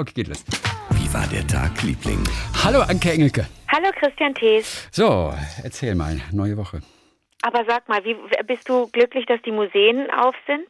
Okay, geht los. Wie war der Tag, Liebling? Hallo, Anke Engelke. Hallo Christian Thees. So, erzähl mal, neue Woche. Aber sag mal, wie, bist du glücklich, dass die Museen auf sind?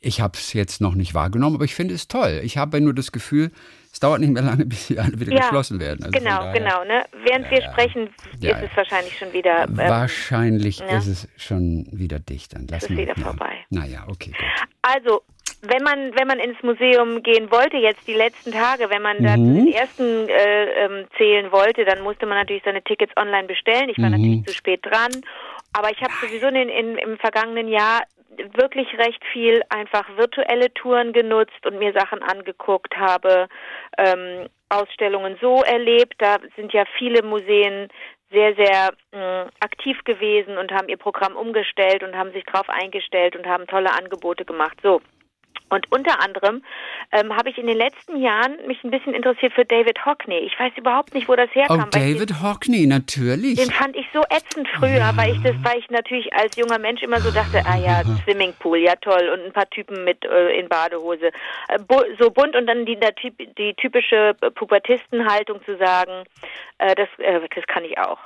Ich habe es jetzt noch nicht wahrgenommen, aber ich finde es toll. Ich habe nur das Gefühl, es dauert nicht mehr lange, bis sie alle wieder Ja, geschlossen werden. Also genau, daher- genau. Ne? Während Ja, wir sprechen, Ja, ist ja. es wahrscheinlich schon wieder. ähm, Wahrscheinlich ja. ist es schon wieder dicht. Dann lassen ist wir wieder mal. vorbei. Naja, okay, gut. Also, wenn man, wenn man ins Museum gehen wollte, jetzt die letzten Tage, wenn man da Mhm. den ersten äh, ähm, zählen wollte, dann musste man natürlich seine Tickets online bestellen. Ich war Mhm. natürlich zu spät dran. Aber ich habe sowieso in, in, im vergangenen Jahr wirklich recht viel einfach virtuelle Touren genutzt und mir Sachen angeguckt habe, ähm, Ausstellungen so erlebt. Da sind ja viele Museen sehr, sehr mh, aktiv gewesen und haben ihr Programm umgestellt und haben sich darauf eingestellt und haben tolle Angebote gemacht. So. Und unter anderem ähm, habe ich in den letzten Jahren mich ein bisschen interessiert für David Hockney. Ich weiß überhaupt nicht, wo das Oh, herkam. ich David Hockney, natürlich. den, den fand ich so ätzend früher, weil ich das, weil ich natürlich als junger Mensch immer so dachte, ah ja, Swimmingpool, ja toll, und ein paar Typen mit äh, in Badehose, äh, bu so bunt und dann die, die typische Pubertistenhaltung zu sagen, äh, das, äh, das kann ich auch.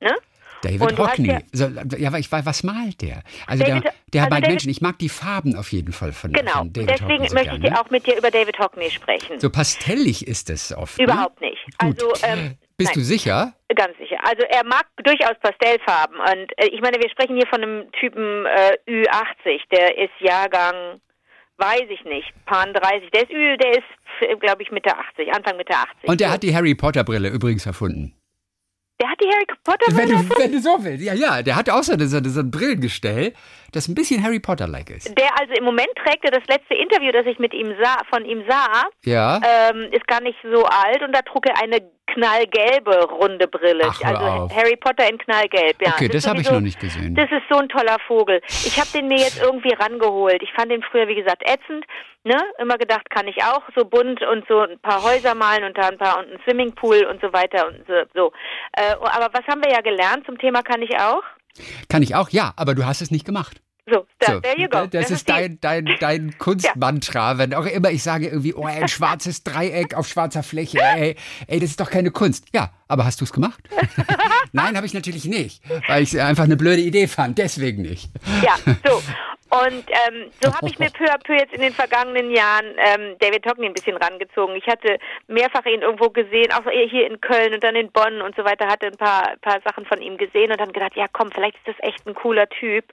Ne? David Hockney. ja- so, ja, aber ich weiß, was malt der? Also David- der, der also malt David- Menschen. Ich mag die Farben auf jeden Fall von, Genau. von David Deswegen Hockney so möchte ich dir auch mit dir über David Hockney sprechen. So pastellig ist es oft. ne? Überhaupt nicht. Gut. Also ähm, Bist nein. du sicher? Ganz sicher. Also er mag durchaus Pastellfarben. Und äh, ich meine, wir sprechen hier von einem Typen äh, Ü80, der ist Jahrgang, weiß ich nicht, Pan 30. Der ist Ü, der ist, glaube ich, Mitte 80, Anfang Mitte 80. Und der hat die Harry Potter Brille übrigens erfunden. Der hat die Harry Potter Wenn du, wenn du so willst. Ja, ja, der hat auch so, so, so ein Brillengestell, das ein bisschen Harry Potter-like ist. Der also im Moment trägt er das letzte Interview, das ich mit ihm sah, von ihm sah, Ja. ähm, ist gar nicht so alt und da trug er eine knallgelbe runde Brille. Ach, also auf. Harry Potter in knallgelb. Ja, okay, ist das habe ich noch nicht gesehen. Das ist so ein toller Vogel. Ich habe den mir jetzt irgendwie rangeholt. Ich fand den früher, wie gesagt, ätzend. Ne? Immer gedacht, kann ich auch so bunt und so ein paar Häuser malen und da ein paar und ein Swimmingpool und so weiter und so. so. Äh, aber was haben wir ja gelernt zum Thema kann ich auch? Kann ich auch? Ja, aber du hast es nicht gemacht. So, da, So, there you go. Das, ist die- dein, dein, dein Kunstmantra. Wenn auch immer ich sage irgendwie, oh, ein schwarzes Dreieck auf schwarzer Fläche, ey, ey, das ist doch keine Kunst. Ja, aber hast du es gemacht? Nein, habe ich natürlich nicht, weil ich es einfach eine blöde Idee fand. Deswegen nicht. Ja, so. Und ähm, so habe ich mir peu à peu jetzt in den vergangenen Jahren ähm, David Hockney ein bisschen rangezogen. Ich hatte mehrfach ihn irgendwo gesehen, auch hier in Köln und dann in Bonn und so weiter, hatte ein paar, paar Sachen von ihm gesehen und dann gedacht, ja komm, vielleicht ist das echt ein cooler Typ.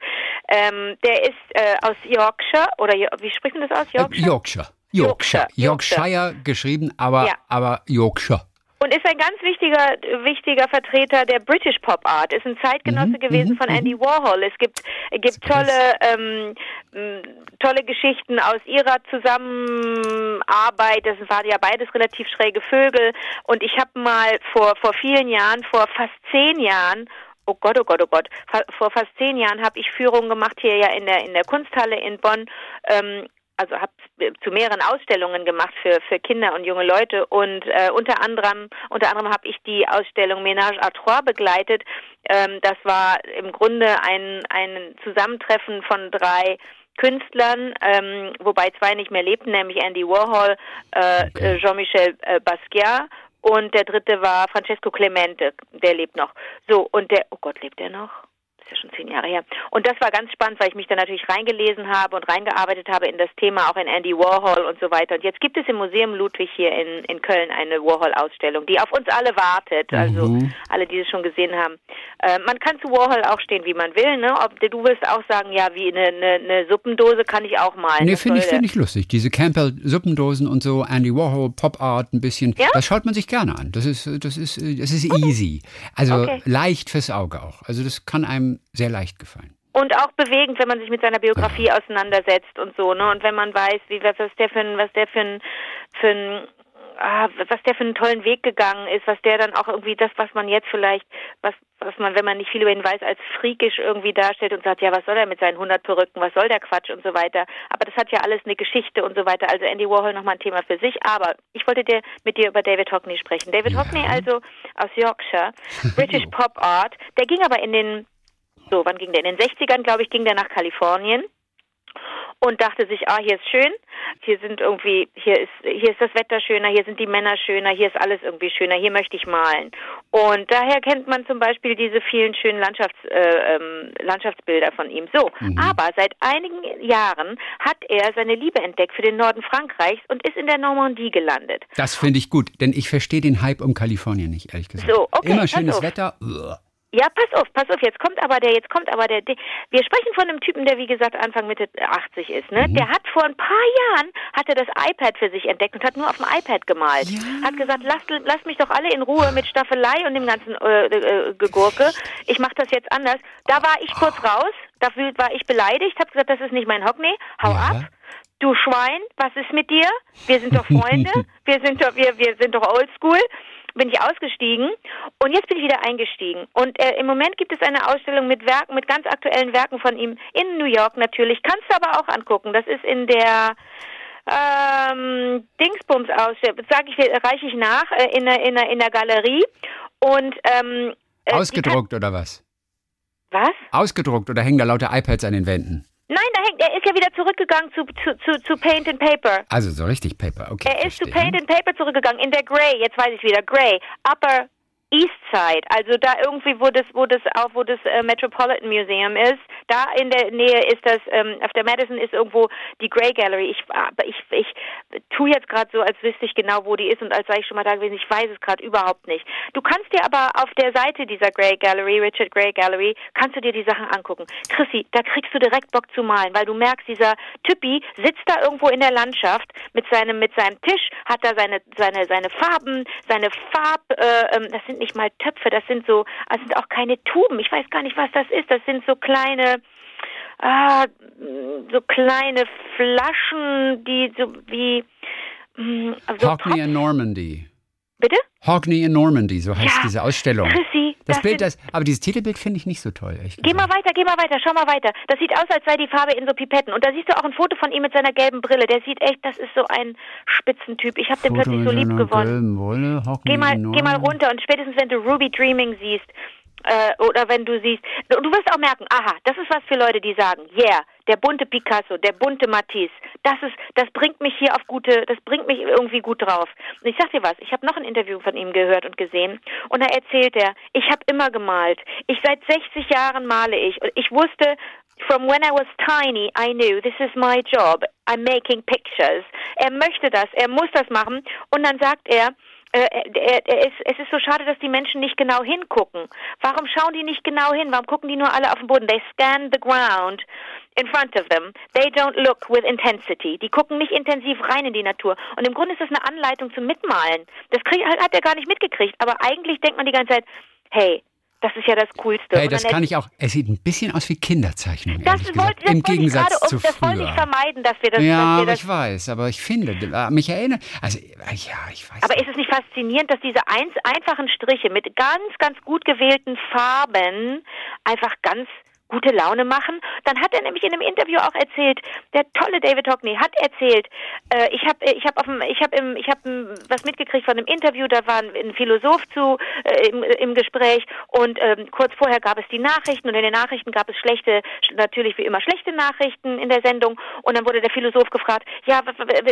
Ähm, der ist äh, aus Yorkshire, oder wie spricht man das aus? Äh, Yorkshire? Yorkshire. Yorkshire. Yorkshire. Yorkshire geschrieben, aber, Ja. aber Yorkshire. Und ist ein ganz wichtiger, wichtiger Vertreter der British Pop Art. Ist ein Zeitgenosse Mhm, gewesen von Andy Warhol. Es gibt, gibt tolle, ähm, tolle Geschichten aus ihrer Zusammenarbeit. Das waren ja beides relativ schräge Vögel. Und ich habe mal vor, vor vielen Jahren, vor fast zehn Jahren, Oh Gott, oh Gott, oh Gott. Vor fast zehn Jahren habe ich Führungen gemacht hier ja in der in der Kunsthalle in Bonn. Ähm, also habe zu mehreren Ausstellungen gemacht für für Kinder und junge Leute und äh, unter anderem unter anderem habe ich die Ausstellung Ménage à Trois begleitet. Ähm, das war im Grunde ein ein Zusammentreffen von drei Künstlern, ähm, wobei zwei nicht mehr lebten, nämlich Andy Warhol, äh, Okay. äh, Jean-Michel äh, Basquiat und der dritte war Francesco Clemente, der lebt noch. So, und der, oh Gott, lebt der noch? Ist ja schon zehn Jahre her. Und das war ganz spannend, weil ich mich da natürlich reingelesen habe und reingearbeitet habe in das Thema, auch in Andy Warhol und so weiter. Und jetzt gibt es im Museum Ludwig hier in, in Köln eine Warhol-Ausstellung, die auf uns alle wartet, also Mhm. alle, die es schon gesehen haben. Äh, man kann zu Warhol auch stehen, wie man will. Ne? Ob, du wirst auch sagen, ja, wie eine, eine, eine Suppendose kann ich auch malen. Nee, finde ich, finde ich lustig. Diese Campbell-Suppendosen und so, Andy Warhol, Pop Art ein bisschen. Ja? Das schaut man sich gerne an. Das ist, das ist, das ist easy. Also Okay. leicht fürs Auge auch. Also das kann einem sehr leicht gefallen. Und auch bewegend, wenn man sich mit seiner Biografie auseinandersetzt und so, ne? Und wenn man weiß, wie was der für ein, was der für ein, für ein ah, was der für einen tollen Weg gegangen ist, was der dann auch irgendwie das, was man jetzt vielleicht, was, was man, wenn man nicht viel über ihn weiß, als freakisch irgendwie darstellt und sagt, ja, was soll er mit seinen 100 Perücken, was soll der Quatsch und so weiter. Aber das hat ja alles eine Geschichte und so weiter. Also Andy Warhol nochmal ein Thema für sich. Aber ich wollte dir mit dir über David Hockney sprechen. David Ja. Hockney also aus Yorkshire, British Pop Art. Der ging aber in den so, wann ging der? In den 60ern, glaube ich, ging der nach Kalifornien. und dachte sich, ah, hier ist schön, hier sind irgendwie, hier ist, hier ist das Wetter schöner, hier sind die Männer schöner, hier ist alles irgendwie schöner, hier möchte ich malen. Und daher kennt man zum Beispiel diese vielen schönen Landschafts, äh, ähm, Landschaftsbilder von ihm. So, mhm. aber seit einigen Jahren hat er seine Liebe entdeckt für den Norden Frankreichs und ist in der Normandie gelandet. Das finde ich gut, denn ich verstehe den Hype um Kalifornien nicht, ehrlich gesagt. So, okay, Immer schönes Wetter. Uah. Ja, pass auf, pass auf, jetzt kommt aber der, jetzt kommt aber der, der wir sprechen von einem Typen, der wie gesagt Anfang Mitte 80 ist, ne? Mhm. Der hat vor ein paar Jahren, hat er das iPad für sich entdeckt und hat nur auf dem iPad gemalt. Ja. Hat gesagt, lasst, lasst mich doch alle in Ruhe mit Staffelei und dem ganzen äh, äh, Gegurke. Ich mache das jetzt anders. Da war ich kurz raus, dafür war ich beleidigt, habe gesagt, das ist nicht mein Hockney, hau ja. ab. Du Schwein, was ist mit dir? Wir sind doch Freunde, wir sind doch, wir, wir sind doch oldschool bin ich ausgestiegen und jetzt bin ich wieder eingestiegen. Und äh, im Moment gibt es eine Ausstellung mit Werken, mit ganz aktuellen Werken von ihm in New York natürlich. Kannst du aber auch angucken. Das ist in der ähm, Dingsbums Ausstellung, sage ich, reiche ich nach, äh, in, der, in, der, in der Galerie. Und ähm, äh, Ausgedruckt oder was? Was? Ausgedruckt oder hängen da lauter iPads an den Wänden? Nein, da hängt, er ist ja wieder zurückgegangen zu, zu, zu, zu Paint and Paper. Also so richtig Paper, okay. Er ist verstehe. zu Paint and Paper zurückgegangen, in der Grey, jetzt weiß ich wieder, Grey, Upper East Side, also da irgendwie, wo das, wo das auch, wo das äh, Metropolitan Museum ist, da in der Nähe ist das, ähm, auf der Madison ist irgendwo die Grey Gallery. Ich, aber ich, ich tue jetzt gerade so, als wüsste ich genau, wo die ist und als sei ich schon mal da gewesen. Ich weiß es gerade überhaupt nicht. Du kannst dir aber auf der Seite dieser Grey Gallery, Richard Grey Gallery, kannst du dir die Sachen angucken. Chrissy, da kriegst du direkt Bock zu malen, weil du merkst, dieser Typi sitzt da irgendwo in der Landschaft mit seinem, mit seinem Tisch, hat da seine, seine, seine Farben, seine Farb, äh, ähm, das sind sind nicht mal Töpfe, das sind so, das sind auch keine Tuben. Ich weiß gar nicht, was das ist. Das sind so kleine, ah, so kleine Flaschen, die so wie so Hockney in Normandy. Bitte? Hockney in Normandy, so heißt ja, diese Ausstellung. Chrissy, das, das Bild, das, aber dieses Titelbild finde ich nicht so toll. Echt geh mal weiter, geh mal weiter, schau mal weiter. Das sieht aus, als sei die Farbe in so Pipetten. Und da siehst du auch ein Foto von ihm mit seiner gelben Brille. Der sieht echt, das ist so ein Spitzentyp. Ich habe den plötzlich so lieb gewonnen. Geh mal, geh mal runter und spätestens wenn du Ruby Dreaming siehst, äh, oder wenn du siehst, du wirst auch merken, aha, das ist was für Leute, die sagen, yeah, der bunte Picasso, der bunte Matisse, das ist, das bringt mich hier auf gute, das bringt mich irgendwie gut drauf. Und ich sag dir was, ich habe noch ein Interview von ihm gehört und gesehen und da erzählt er, ich habe immer gemalt. Ich seit 60 Jahren male ich und ich wusste, From when I was tiny, I knew this is my job. I'm making pictures. Er möchte das, er muss das machen. Und dann sagt er, äh, ist, es ist so schade, dass die Menschen nicht genau hingucken. Warum schauen die nicht genau hin? Warum gucken die nur alle auf den Boden? They scan the ground in front of them. They don't look with intensity. Die gucken nicht intensiv rein in die Natur. Und im Grunde ist das eine Anleitung zum Mitmalen. Das krieg, hat er gar nicht mitgekriegt. Aber eigentlich denkt man die ganze Zeit, hey, das ist ja das Coolste. Hey, das kann ich auch. Es sieht ein bisschen aus wie Kinderzeichnung. Das wollte, das Im Gegensatz ich zu Das früher. wollte ich vermeiden, dass wir das. Ja, wir das ich weiß, aber ich finde, äh, mich erinnert. Also, ja, ich weiß. Aber nicht. ist es nicht faszinierend, dass diese ein, einfachen Striche mit ganz, ganz gut gewählten Farben einfach ganz gute Laune machen. Dann hat er nämlich in einem Interview auch erzählt, der tolle David Hockney hat erzählt, äh, ich habe ich habe auf dem ich habe im ich habe was mitgekriegt von einem Interview, da war ein Philosoph zu äh, im, im Gespräch und ähm, kurz vorher gab es die Nachrichten und in den Nachrichten gab es schlechte natürlich wie immer schlechte Nachrichten in der Sendung und dann wurde der Philosoph gefragt, ja,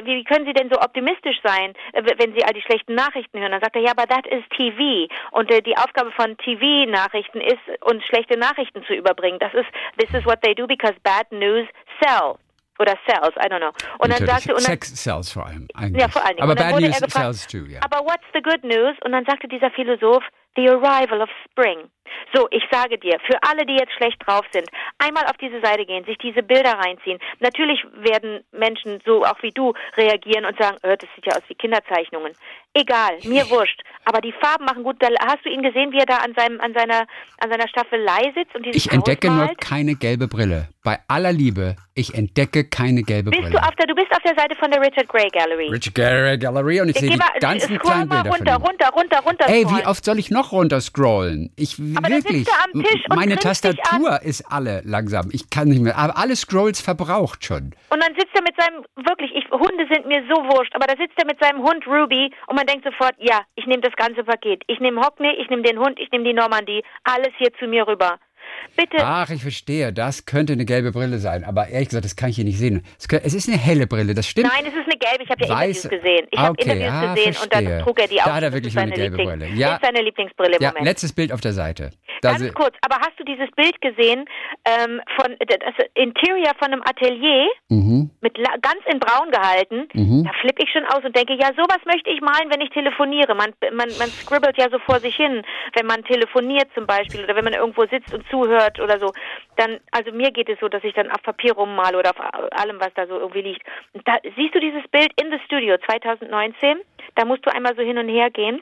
wie können Sie denn so optimistisch sein, äh, wenn Sie all die schlechten Nachrichten hören? Dann sagt er, ja, aber that is TV und äh, die Aufgabe von TV Nachrichten ist uns schlechte Nachrichten zu überbringen das ist, this is what they do because bad news sells. Oder Cells, I don't know. Und dann sagte und dann, Sex sells vor allem. Eigentlich. Ja, vor allem. Aber Bad News gefragt, sells too, ja. Aber what's the good news? Und dann sagte dieser Philosoph, the arrival of spring. So, ich sage dir, für alle, die jetzt schlecht drauf sind, einmal auf diese Seite gehen, sich diese Bilder reinziehen. Natürlich werden Menschen so auch wie du reagieren und sagen, äh, das sieht ja aus wie Kinderzeichnungen. Egal, mir wurscht. Aber die Farben machen gut. Da hast du ihn gesehen, wie er da an seinem, an seiner, an seiner Staffelei sitzt und Ich entdecke nur keine gelbe Brille. Bei aller Liebe, ich entdecke keine gelbe bist Brille. Du, auf der, du bist auf der Seite von der Richard Gray Gallery. Richard Gray Gallery und ich, ich sehe die ganzen kleinen Bilder runter, von ihm. runter, runter, runter. Ey, wie oft soll ich noch runter scrollen? Ich Aber wirklich. meine Tastatur ist alle langsam. Ich kann nicht mehr. Aber alle Scrolls verbraucht schon. Und dann sitzt er mit seinem wirklich. Ich, Hunde sind mir so wurscht. Aber da sitzt er mit seinem Hund Ruby und man denkt sofort, ja, ich nehme das ganze Paket. Ich nehme Hockney, ich nehme den Hund, ich nehme die Normandie. Alles hier zu mir rüber. Bitte. Ach, ich verstehe. Das könnte eine gelbe Brille sein. Aber ehrlich gesagt, das kann ich hier nicht sehen. Es, ist eine helle Brille, das stimmt. Nein, es ist eine gelbe. Ich habe ja Weiße. Interviews gesehen. Ich Ah, habe okay. Interviews Ah, gesehen und verstehe. dann trug er die auch. Da hat er Das wirklich eine gelbe Lieblings- Brille. Ja. Ist seine Lieblingsbrille im Ja, Moment. letztes Bild auf der Seite. Da Ganz kurz, aber hast du dieses Bild gesehen ähm, von das Interior von einem Atelier Mhm. mit ganz in Braun gehalten? Da flippe ich schon aus und denke, ja, sowas möchte ich malen, wenn ich telefoniere. Man, man, man scribbelt ja so vor sich hin, wenn man telefoniert zum Beispiel oder wenn man irgendwo sitzt und zuhört oder so. Dann, also mir geht es so, dass ich dann auf Papier rummale oder auf allem, was da so irgendwie liegt. Und da siehst du dieses Bild in the Studio 2019. Da musst du einmal so hin und her gehen.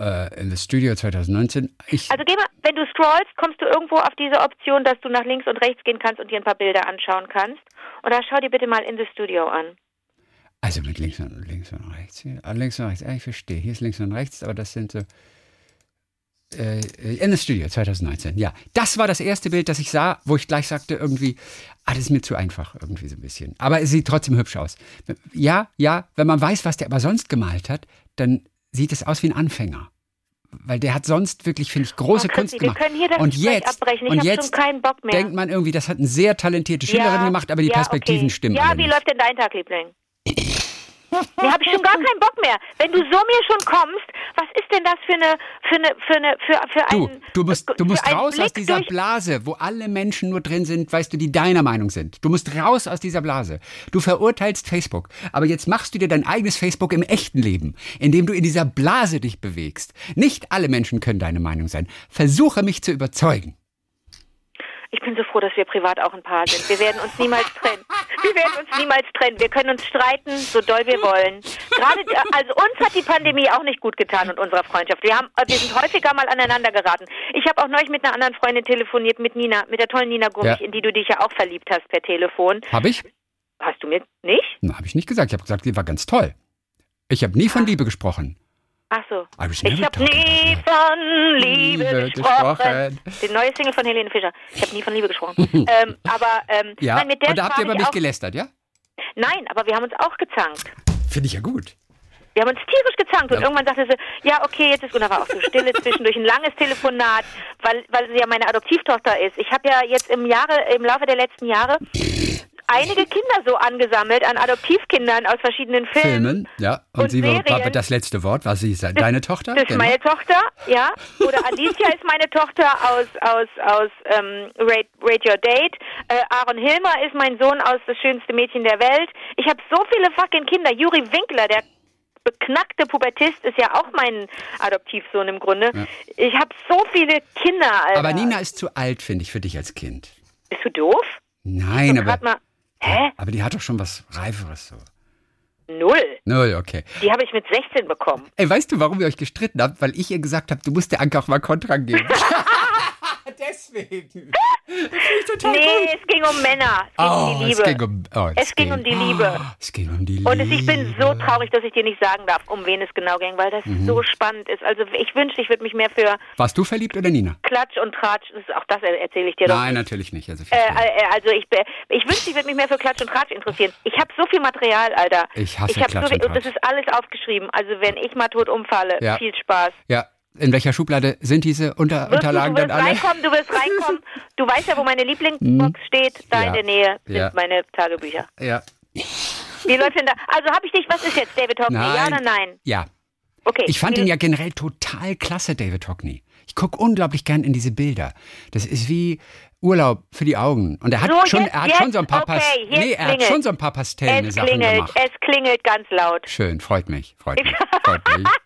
äh, in das Studio 2019. Ich, Also geh mal, wenn du scrollst, kommst du irgendwo auf diese Option, dass du nach links und rechts gehen kannst und dir ein paar Bilder anschauen kannst. Und da schau dir bitte mal in the Studio an. also mit links und, links und rechts. Hier. Links und rechts. Ah, ich verstehe. Hier ist links und rechts, aber das sind so. Äh, in das Studio 2019, ja. Das war das erste Bild, das ich sah, wo ich gleich sagte, irgendwie, ah, das ist mir zu einfach, irgendwie so ein bisschen. Aber es sieht trotzdem hübsch aus. Ja, ja, wenn man weiß, was der aber sonst gemalt hat, dann sieht es aus wie ein Anfänger. Weil der hat sonst wirklich, finde ich, große Oh, Christi, Kunst wir gemacht. können hier das und jetzt, abbrechen. Ich und jetzt keinen Bock mehr. denkt man irgendwie, das hat eine sehr talentierte Schillerin gemacht, aber die ja, Perspektiven okay. stimmen Ja, alle wie nicht. läuft denn dein Tag, Liebling? Nee, habe ich schon gar keinen Bock mehr. Wenn du so mir schon kommst, was ist denn das für eine, für eine, für eine, für, für Du, ein, du musst, du musst einen raus aus dieser Blase, wo alle Menschen nur drin sind, weißt du, die deiner Meinung sind. Du musst raus aus dieser Blase. Du verurteilst Facebook. Aber jetzt machst du dir dein eigenes Facebook im echten Leben, indem du in dieser Blase dich bewegst. Nicht alle Menschen können deine Meinung sein. Versuche mich zu überzeugen. Ich bin so froh, dass wir privat auch ein Paar sind. Wir werden uns niemals trennen. Wir werden uns niemals trennen. Wir können uns streiten, so doll wir wollen. Gerade, also uns hat die Pandemie auch nicht gut getan und unserer Freundschaft. Wir haben, wir sind häufiger mal aneinander geraten. Ich habe auch neulich mit einer anderen Freundin telefoniert, mit Nina, mit der tollen Nina Gummich, Ja. in die du dich ja auch verliebt hast per Telefon. Habe ich? Hast du mir nicht? Na, habe ich nicht gesagt. Ich habe gesagt, die war ganz toll. Ich habe nie von Liebe gesprochen. Ach so. Ich habe nie von Liebe Liebe gesprochen. gesprochen. Die neue Single von Helene Fischer. Ich habe nie von Liebe gesprochen. ähm, aber ähm, Ja, nein, mit der und da habt ihr über ich mich auch, gelästert, ja? Nein, aber wir haben uns auch gezankt. Finde ich ja gut. Wir haben uns tierisch gezankt und Ja. irgendwann sagte sie, ja, okay, jetzt ist, und da war auch so Stille zwischendurch, ein langes Telefonat, weil, weil sie ja meine Adoptivtochter ist. Ich habe ja jetzt im Jahre, im Laufe der letzten Jahre einige Kinder so angesammelt an Adoptivkindern aus verschiedenen Filmen. Filmen, ja. Und, und sie war, war Serien. das letzte Wort. War sie deine Tochter? Das ist Genau. meine Tochter, ja. Oder Alicia ist meine Tochter aus aus aus ähm, Your Date. Äh, Aaron Hilmer ist mein Sohn aus Das schönste Mädchen der Welt. Ich habe so viele fucking Kinder. Juri Winkler, der beknackte Pubertist, ist ja auch mein Adoptivsohn im Grunde. Ich habe so viele Kinder, Alter. Aber Nina ist zu alt, finde ich, für dich als Kind. Bist du doof? Nein, aber, mal. Hä? aber die hat doch schon was Reiferes so. Null. Null, okay. Die habe ich mit 16 bekommen. Ey, weißt du, warum ihr euch gestritten habt? Weil ich ihr gesagt habe, du musst der Anke auch mal Kontra geben. Deswegen. Das finde ich total Nee, es ging um Männer. Es ging Oh, um die es Liebe. ging um, oh, Es ging um die Liebe. Oh, es ging um die Liebe. Und es, ich bin so traurig, dass ich dir nicht sagen darf, um wen es genau ging, weil das Mhm. so spannend ist. Also ich wünschte, ich würde mich mehr für Warst du verliebt oder Nina? Klatsch und Tratsch, das ist, auch das erzähle ich dir doch. Nein, natürlich nicht. Also, Äh, äh, also ich, ich wünschte, ich würde mich mehr für Klatsch und Tratsch interessieren. Ich habe so viel Material, Alter. Ich hasse ich Klatsch so, und viel- und Das Tratsch. ist alles aufgeschrieben. Also wenn ich mal tot umfalle, Ja. viel Spaß. ja, in welcher Schublade sind diese Unter Wirst Unterlagen du, du wirst alle? reinkommen, du wirst reinkommen. Du weißt ja, wo meine Lieblingsbox steht. Da Ja. in der Nähe sind Ja. meine Tagebücher. Ja. Wie läuft denn da? Also habe ich dich, was ist jetzt David Hockney? Ja oder nein? Ja. Okay. Ich fand ihn ja generell total klasse, David Hockney. Ich gucke unglaublich gern in diese Bilder. Das ist wie Urlaub für die Augen. Und er hat So, schon, jetzt- er hat schon jetzt, so ein paar okay, Pas- nee, er hat klingelt. schon so ein paar pastellne Es Sachen klingelt, gemacht. es klingelt ganz laut. Schön, freut mich, freut mich, freut mich.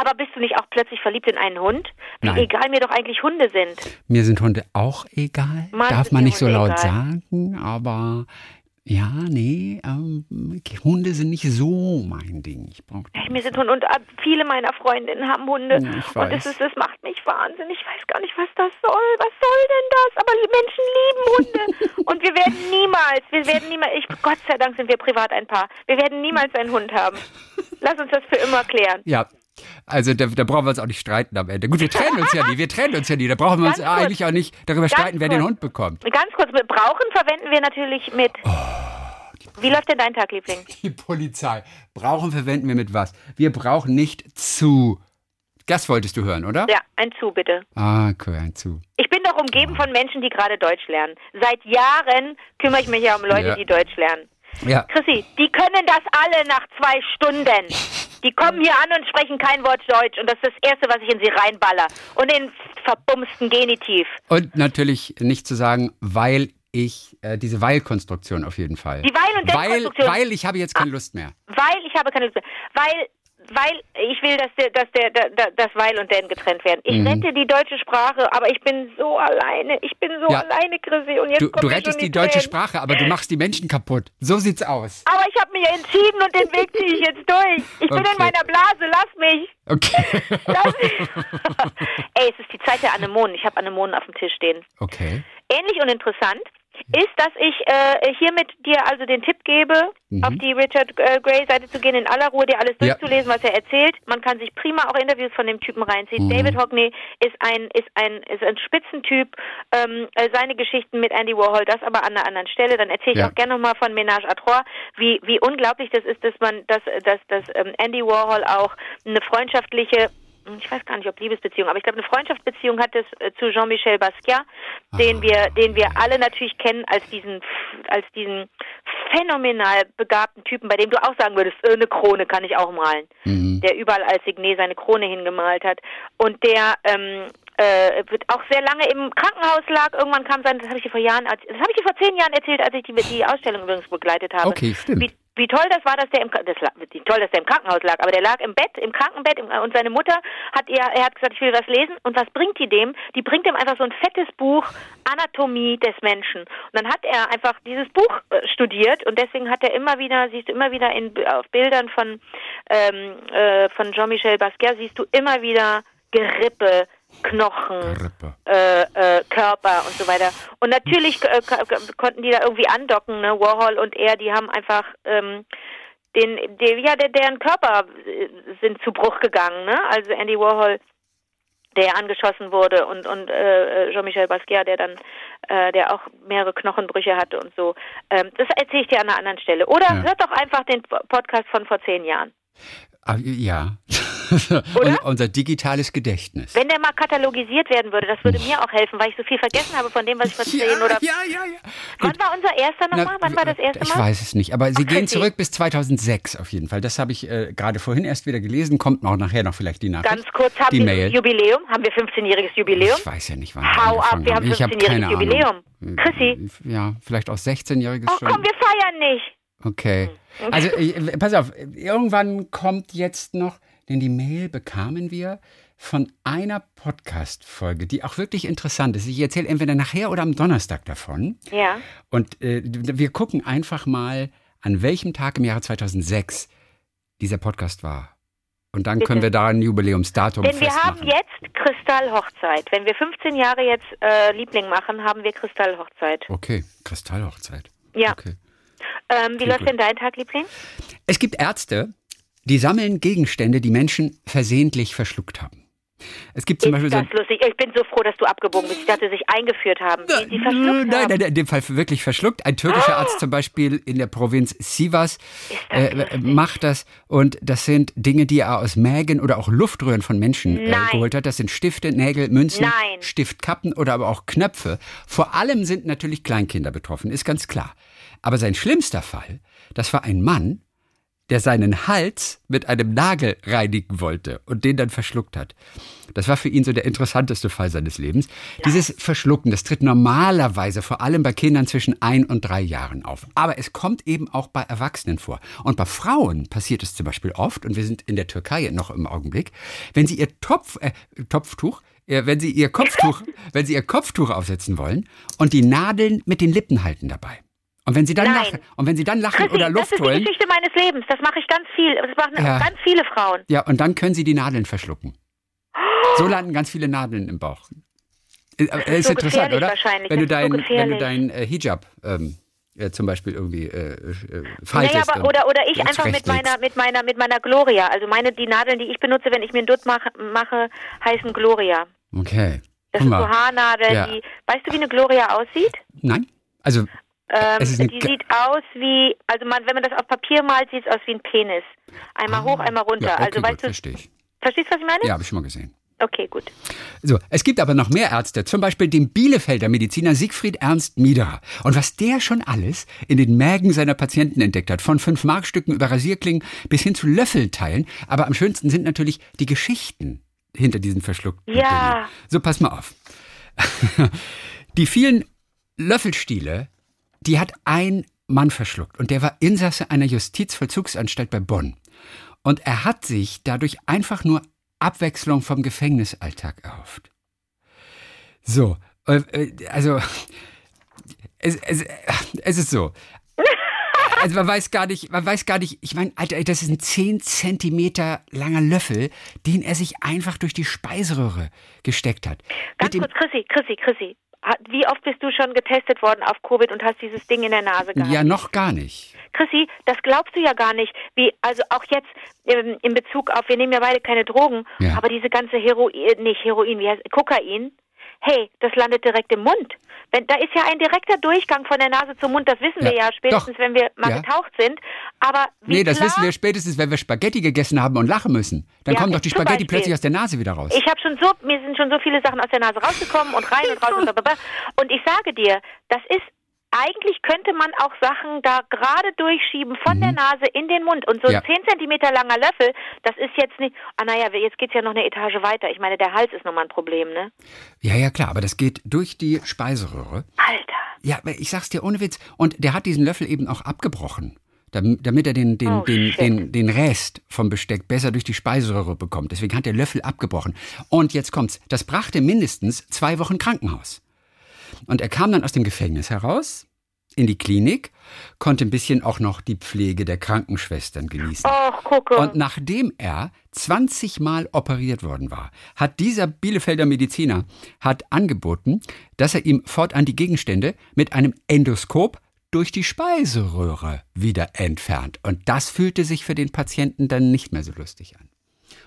Aber bist du nicht auch plötzlich verliebt in einen Hund? Wie Nein. egal mir doch eigentlich Hunde sind. Mir sind Hunde auch egal. Mann, Darf man nicht so Hunde laut egal. sagen, aber ja, nee, ähm, Hunde sind nicht so mein Ding. Ich brauche Mir sind Hunde und äh, viele meiner Freundinnen haben Hunde. Ja, und das, ist, das macht mich wahnsinnig. Ich weiß gar nicht, was das soll. Was soll denn das? Aber Menschen lieben Hunde. und wir werden niemals, wir werden niemals, ich, Gott sei Dank sind wir privat ein Paar. Wir werden niemals einen Hund haben. Lass uns das für immer klären. Ja. Also da, da brauchen wir uns auch nicht streiten am Ende. Gut, wir trennen uns ja nie, wir trennen uns ja nie. Da brauchen wir uns Ganz kurz. eigentlich auch nicht darüber streiten, wer den. Hund bekommt. Ganz kurz, mit Brauchen verwenden wir natürlich mit. Oh, Wie läuft denn dein Tag, Liebling? Die Polizei. Brauchen verwenden wir mit was? Wir brauchen nicht zu Das wolltest du hören, oder? Ja, ein Zu, bitte. Ah, okay, ein Zu. Ich bin doch umgeben von Menschen, die gerade Deutsch lernen. Seit Jahren kümmere ich mich ja um Leute, Ja. die Deutsch lernen. Ja. Chrissy, die können das alle nach zwei Stunden. Die kommen hier an und sprechen kein Wort Deutsch. Und das ist das Erste, was ich in sie reinballer. Und den verbumsten Genitiv. Und natürlich nicht zu sagen, weil ich äh, diese Weil-Konstruktion auf jeden Fall. Die Weil- und weil, Denn-Konstruktion. weil ich habe jetzt keine Lust mehr. Weil ich habe keine Lust mehr. Weil, weil ich will, dass, der, dass der, da- da- das Weil und Denn getrennt werden. Mhm. Ich rette die deutsche Sprache, aber ich bin so alleine. Ich bin so Ja. alleine, Chrissy. Und jetzt Du, kommt du rettest die deutsche. Sprache, aber du machst die Menschen kaputt. So sieht's aus. Aber ich habe mich entschieden und den Weg ziehe ich jetzt durch. Ich bin Okay. in meiner Blase, lass mich. Okay. Lass Ey, es ist die Zeit der Anemonen. Ich habe Anemonen auf dem Tisch stehen. Okay. Ähnlich und interessant ist, dass ich äh, hiermit dir also den Tipp gebe, Mhm. auf die Richard äh, Gray Seite zu gehen, in aller Ruhe dir alles Ja. durchzulesen, was er erzählt. Man kann sich prima auch Interviews von dem Typen reinziehen. Mhm. David Hockney ist ein ist ein ist ein Spitzentyp. Ähm, äh, seine Geschichten mit Andy Warhol, das aber an einer anderen Stelle. Dann erzähle ich Ja. auch gerne nochmal von Ménage à Trois, wie wie unglaublich das ist, dass man dass dass dass ähm, Andy Warhol auch eine freundschaftliche ich weiß gar nicht, ob Liebesbeziehung, aber ich glaube, eine Freundschaftsbeziehung hat es äh, zu Jean-Michel Basquiat, den wir, den wir alle natürlich kennen als diesen, als diesen phänomenal begabten Typen, bei dem du auch sagen würdest, äh, eine Krone kann ich auch malen, Mhm. der überall als Signet seine Krone hingemalt hat und der ähm, äh, wird auch sehr lange im Krankenhaus lag. Irgendwann kam sein, das habe ich dir vor Jahren, das habe ich dir vor zehn Jahren erzählt, als ich die, die Ausstellung übrigens begleitet habe. Okay, stimmt. Wie, wie toll das war, dass der im das, toll, dass der im Krankenhaus lag, aber der lag im Bett, im Krankenbett im, und seine Mutter hat ihr, er hat gesagt, ich will was lesen. Und was bringt die dem? Die bringt ihm einfach so ein fettes Buch Anatomie des Menschen. Und dann hat er einfach dieses Buch äh, studiert. Und deswegen hat er immer wieder, siehst du immer wieder in auf Bildern von ähm, äh, von Jean-Michel Basquiat siehst du immer wieder Gerippe, Knochen, äh, äh, Körper und so weiter. Und natürlich äh, konnten die da irgendwie andocken, ne? Warhol und er, die haben einfach ähm, den, den ja, der, deren Körper äh, sind zu Bruch gegangen, ne? Also Andy Warhol, der angeschossen wurde und und äh, Jean-Michel Basquiat, der dann, äh, der auch mehrere Knochenbrüche hatte und so. Ähm, das erzähle ich dir an einer anderen Stelle. Oder Ja. hört doch einfach den Podcast von vor zehn Jahren. Ah, ja. Oder? Un- Unser digitales Gedächtnis. Wenn der mal katalogisiert werden würde, das würde mir auch helfen, weil ich so viel vergessen habe von dem, was ich vor zehn ja, oder ja, ja, ja. Wann war unser erster nochmal? Wann war das erste ich Mal? weiß es nicht, aber Sie Ach, gehen zurück bis 2006 auf jeden Fall. Das habe ich äh, gerade vorhin erst wieder gelesen. Kommt auch nachher noch vielleicht die Nachricht. Ganz kurz, haben die wir Mail. Jubiläum? Haben wir 15-jähriges Jubiläum? Ich weiß ja nicht, wann Hau ab, wir haben Ich habe 15-jähriges keine Ahnung. Jubiläum. Chrissy? Ja, vielleicht auch 16-jähriges Oh schon. komm, wir feiern nicht. Okay. Also, äh, pass auf, irgendwann kommt jetzt noch, denn die Mail bekamen wir von einer Podcast-Folge, die auch wirklich interessant ist. Ich erzähle entweder nachher oder am Donnerstag davon. Ja. Und äh, wir gucken einfach mal, an welchem Tag im Jahre 2006 dieser Podcast war. Und dann können wir da ein Jubiläumsdatum Denn wir haben festmachen. jetzt Kristallhochzeit. Wenn wir 15 Jahre jetzt äh, Liebling machen, haben wir Kristallhochzeit. Okay, Kristallhochzeit. Ja. Okay. Ähm, wie Klingt läuft gut. denn dein Tag, Liebling? Es gibt Ärzte, die sammeln Gegenstände, die Menschen versehentlich verschluckt haben. Es gibt zum Ist Beispiel so das lustig? Ich bin so froh, dass du abgebogen bist. Ich dachte, sich eingeführt haben. Die, die verschluckt nein, haben. nein, in dem Fall wirklich verschluckt. Ein türkischer Arzt zum Beispiel in der Provinz Sivas das äh, lustig? macht das. Und das sind Dinge, die er aus Mägen oder auch Luftröhren von Menschen äh, geholt hat. Das sind Stifte, Nägel, Münzen, Nein. Stiftkappen oder aber auch Knöpfe. Vor allem sind natürlich Kleinkinder betroffen, ist ganz klar. Aber sein schlimmster Fall, das war ein Mann, der seinen Hals mit einem Nagel reinigen wollte und den dann verschluckt hat. Das war für ihn so der interessanteste Fall seines Lebens. Dieses Verschlucken, das tritt normalerweise vor allem bei Kindern zwischen ein und drei Jahren auf. Aber es kommt eben auch bei Erwachsenen vor. Und bei Frauen passiert es zum Beispiel oft, und wir sind in der Türkei noch im Augenblick, wenn sie ihr Topf, äh, Topftuch, äh, wenn sie ihr Kopftuch, wenn sie ihr Kopftuch aufsetzen wollen und die Nadeln mit den Lippen halten dabei. Und wenn sie dann Nein. lachen, und wenn sie dann lachen Chrissy, oder das Luft ist die holen, Geschichte meines Lebens. Das mache ich ganz viel. Das machen Ja. ganz viele Frauen. Ja, und dann können sie die Nadeln verschlucken. So landen ganz viele Nadeln im Bauch. Äh, aber ist so interessant, oder? wahrscheinlich, Wenn du das ist so dein, wenn du dein äh, Hijab ähm, äh, zum Beispiel irgendwie äh, äh. Naja, aber, oder, oder ich einfach mit meiner, mit meiner, mit meiner Gloria. Also meine, die Nadeln, die ich benutze, wenn ich mir einen Dutt mache, mache heißen Gloria. Okay. Das Guck sind so mal. Haarnadeln, Ja. die, weißt du, wie eine Gloria aussieht? Nein? Also, Ähm, die sieht aus wie, also man, wenn man das auf Papier malt, sieht es aus wie ein Penis. Einmal hoch, einmal runter. Ah. ja, okay, also gut, weißt du, verstehe ich. Verstehst du, was ich meine? Ja, habe ich schon mal gesehen. Okay, gut. So, es gibt aber noch mehr Ärzte, zum Beispiel den Bielefelder Mediziner Siegfried Ernst Miederer. Und was der schon alles in den Mägen seiner Patienten entdeckt hat, von fünf Markstücken über Rasierklingen bis hin zu Löffelteilen. Aber am schönsten sind natürlich die Geschichten hinter diesen verschluckten Ja. Dingen. So, pass mal auf. die vielen Löffelstiele, die hat ein Mann verschluckt. Und der war Insasse einer Justizvollzugsanstalt bei Bonn. Und er hat sich dadurch einfach nur Abwechslung vom Gefängnisalltag erhofft. So, äh, äh, also es, es, es ist so. Also man weiß gar nicht, man weiß gar nicht, ich meine, Alter, das ist ein 10 Zentimeter langer Löffel, den er sich einfach durch die Speiseröhre gesteckt hat. Ganz kurz, Chrissy, Chrissy, Chrissy. Wie oft bist du schon getestet worden auf Covid und hast dieses Ding in der Nase gehabt? ja, noch gar nicht. Chrissy, das glaubst du ja gar nicht. Wie, also auch jetzt ähm, in Bezug auf, wir nehmen ja beide keine Drogen, Ja. aber diese ganze Heroin, nicht Heroin, wie heißt Kokain, hey, das landet direkt im Mund. Wenn, da ist ja ein direkter Durchgang von der Nase zum Mund, das wissen Ja, wir ja spätestens, doch. wenn wir mal Ja. getaucht sind. Aber wie Nee, das klar, wissen wir spätestens, wenn wir Spaghetti gegessen haben und lachen müssen. Dann Ja, kommen doch die Spaghetti Beispiel. plötzlich aus der Nase wieder raus. Ich habe schon so, mir sind schon so viele Sachen aus der Nase rausgekommen und rein und raus und. Und ich sage dir, das ist eigentlich könnte man auch Sachen da gerade durchschieben von der Nase in den Mund. Und so Mhm. Ja. ein 10 Zentimeter langer Löffel, das ist jetzt nicht. Ah naja, jetzt geht's ja noch eine Etage weiter. Ich meine, der Hals ist nochmal ein Problem, ne? Ja, ja, klar, aber das geht durch die Speiseröhre. Alter. Ja, ich sag's dir ohne Witz. Und der hat diesen Löffel eben auch abgebrochen, damit, er den, den, Oh, den, den, den Rest vom Besteck besser durch die Speiseröhre bekommt. Deswegen hat der Löffel abgebrochen. Und jetzt kommt's. Das brachte mindestens zwei Wochen Krankenhaus. Und er kam dann aus dem Gefängnis heraus, in die Klinik, konnte ein bisschen auch noch die Pflege der Krankenschwestern genießen. Och, gucke. Und nachdem er 20 Mal operiert worden war, hat dieser Bielefelder Mediziner hat angeboten, dass er ihm fortan die Gegenstände mit einem Endoskop durch die Speiseröhre wieder entfernt. Und das fühlte sich für den Patienten dann nicht mehr so lustig an.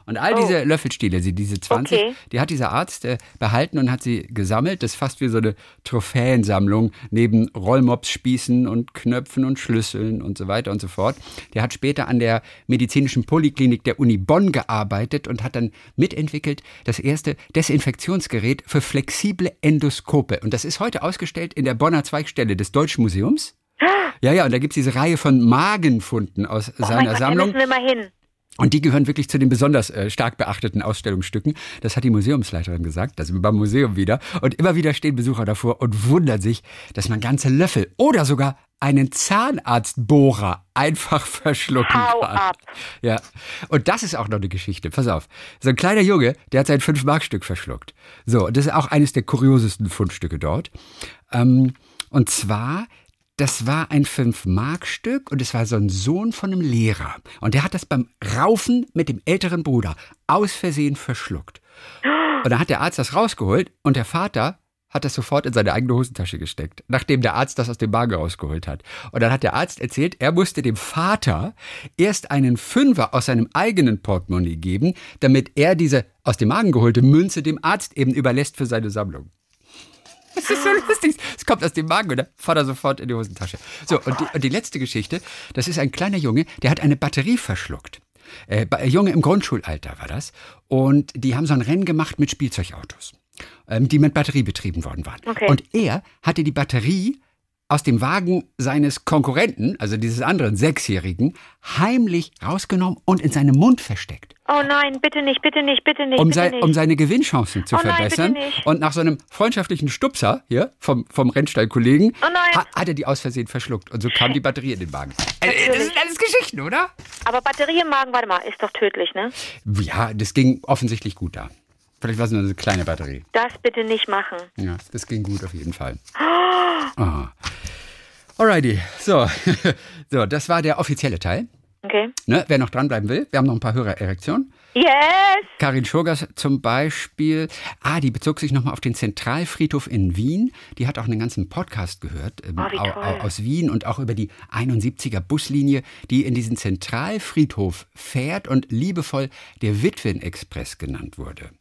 Und all diese Löffelstiele, sie- diese 20, Okay. die hat dieser Arzt äh, behalten und hat sie gesammelt. Das ist fast wie so eine Trophäensammlung neben Rollmopsspießen und Knöpfen und Schlüsseln und so weiter und so fort. Der hat später an der medizinischen Poliklinik der Uni Bonn gearbeitet und hat dann mitentwickelt das erste Desinfektionsgerät für flexible Endoskope. Und das ist heute ausgestellt in der Bonner Zweigstelle des Deutschen Museums. Ja, ja, und da gibt's diese Reihe von Magenfunden aus oh seiner Gott, da Sammlung. müssen wir mal hin. Und die gehören wirklich zu den besonders äh, stark beachteten Ausstellungsstücken. Das hat die Museumsleiterin gesagt. Da sind wir beim Museum wieder. Und immer wieder stehen Besucher davor und wundern sich, dass man ganze Löffel oder sogar einen Zahnarztbohrer einfach verschlucken Hau kann. ab. Ja. Und das ist auch noch eine Geschichte. Pass auf. So ein kleiner Junge, der hat sein Fünf-Mark-Stück verschluckt. So, und das ist auch eines der kuriosesten Fundstücke dort. Ähm, und zwar, das war ein Fünf-Mark-Stück und es war so ein Sohn von einem Lehrer. Und der hat das beim Raufen mit dem älteren Bruder aus Versehen verschluckt. Und dann hat der Arzt das rausgeholt und der Vater hat das sofort in seine eigene Hosentasche gesteckt, nachdem der Arzt das aus dem Magen rausgeholt hat. Und dann hat der Arzt erzählt, er musste dem Vater erst einen Fünfer aus seinem eigenen Portemonnaie geben, damit er diese aus dem Magen geholte Münze dem Arzt eben überlässt für seine Sammlung. Das ist so lustig. Es kommt aus dem Magen und der Vater sofort in die Hosentasche. So, und die, und die letzte Geschichte, das ist ein kleiner Junge, der hat eine Batterie verschluckt. Äh, Junge im Grundschulalter war das. Und die haben so ein Rennen gemacht mit Spielzeugautos, ähm, die mit Batterie betrieben worden waren. Okay. Und er hatte die Batterie aus dem Wagen seines Konkurrenten, also dieses anderen Sechsjährigen, heimlich rausgenommen und in seinem Mund versteckt Oh nein, bitte nicht, bitte nicht, bitte nicht, um, bitte sei, nicht. um seine Gewinnchancen zu Oh nein, verbessern. bitte nicht. Und nach so einem freundschaftlichen Stupser hier vom, vom Rennstallkollegen Oh ha, hat er die aus Versehen verschluckt. Und so kam die Batterie in den Magen. Äh, das sind alles Geschichten, oder? Aber Batterie im Magen, warte mal, ist doch tödlich, ne? Ja, das ging offensichtlich gut da. Vielleicht war es nur eine kleine Batterie. Das bitte nicht machen. Ja, das ging gut auf jeden Fall. Ah. Alrighty, so. so, das war der offizielle Teil. Okay. Ne? Wer noch dranbleiben will, wir haben noch ein paar Hörererektionen. Yes! Karin Schurgers zum Beispiel, ah, die bezog sich nochmal auf den Zentralfriedhof in Wien. Die hat auch einen ganzen Podcast gehört ähm, Oh, au- aus Wien und auch über die 71er Buslinie, die in diesen Zentralfriedhof fährt und liebevoll der Witwenexpress genannt wurde.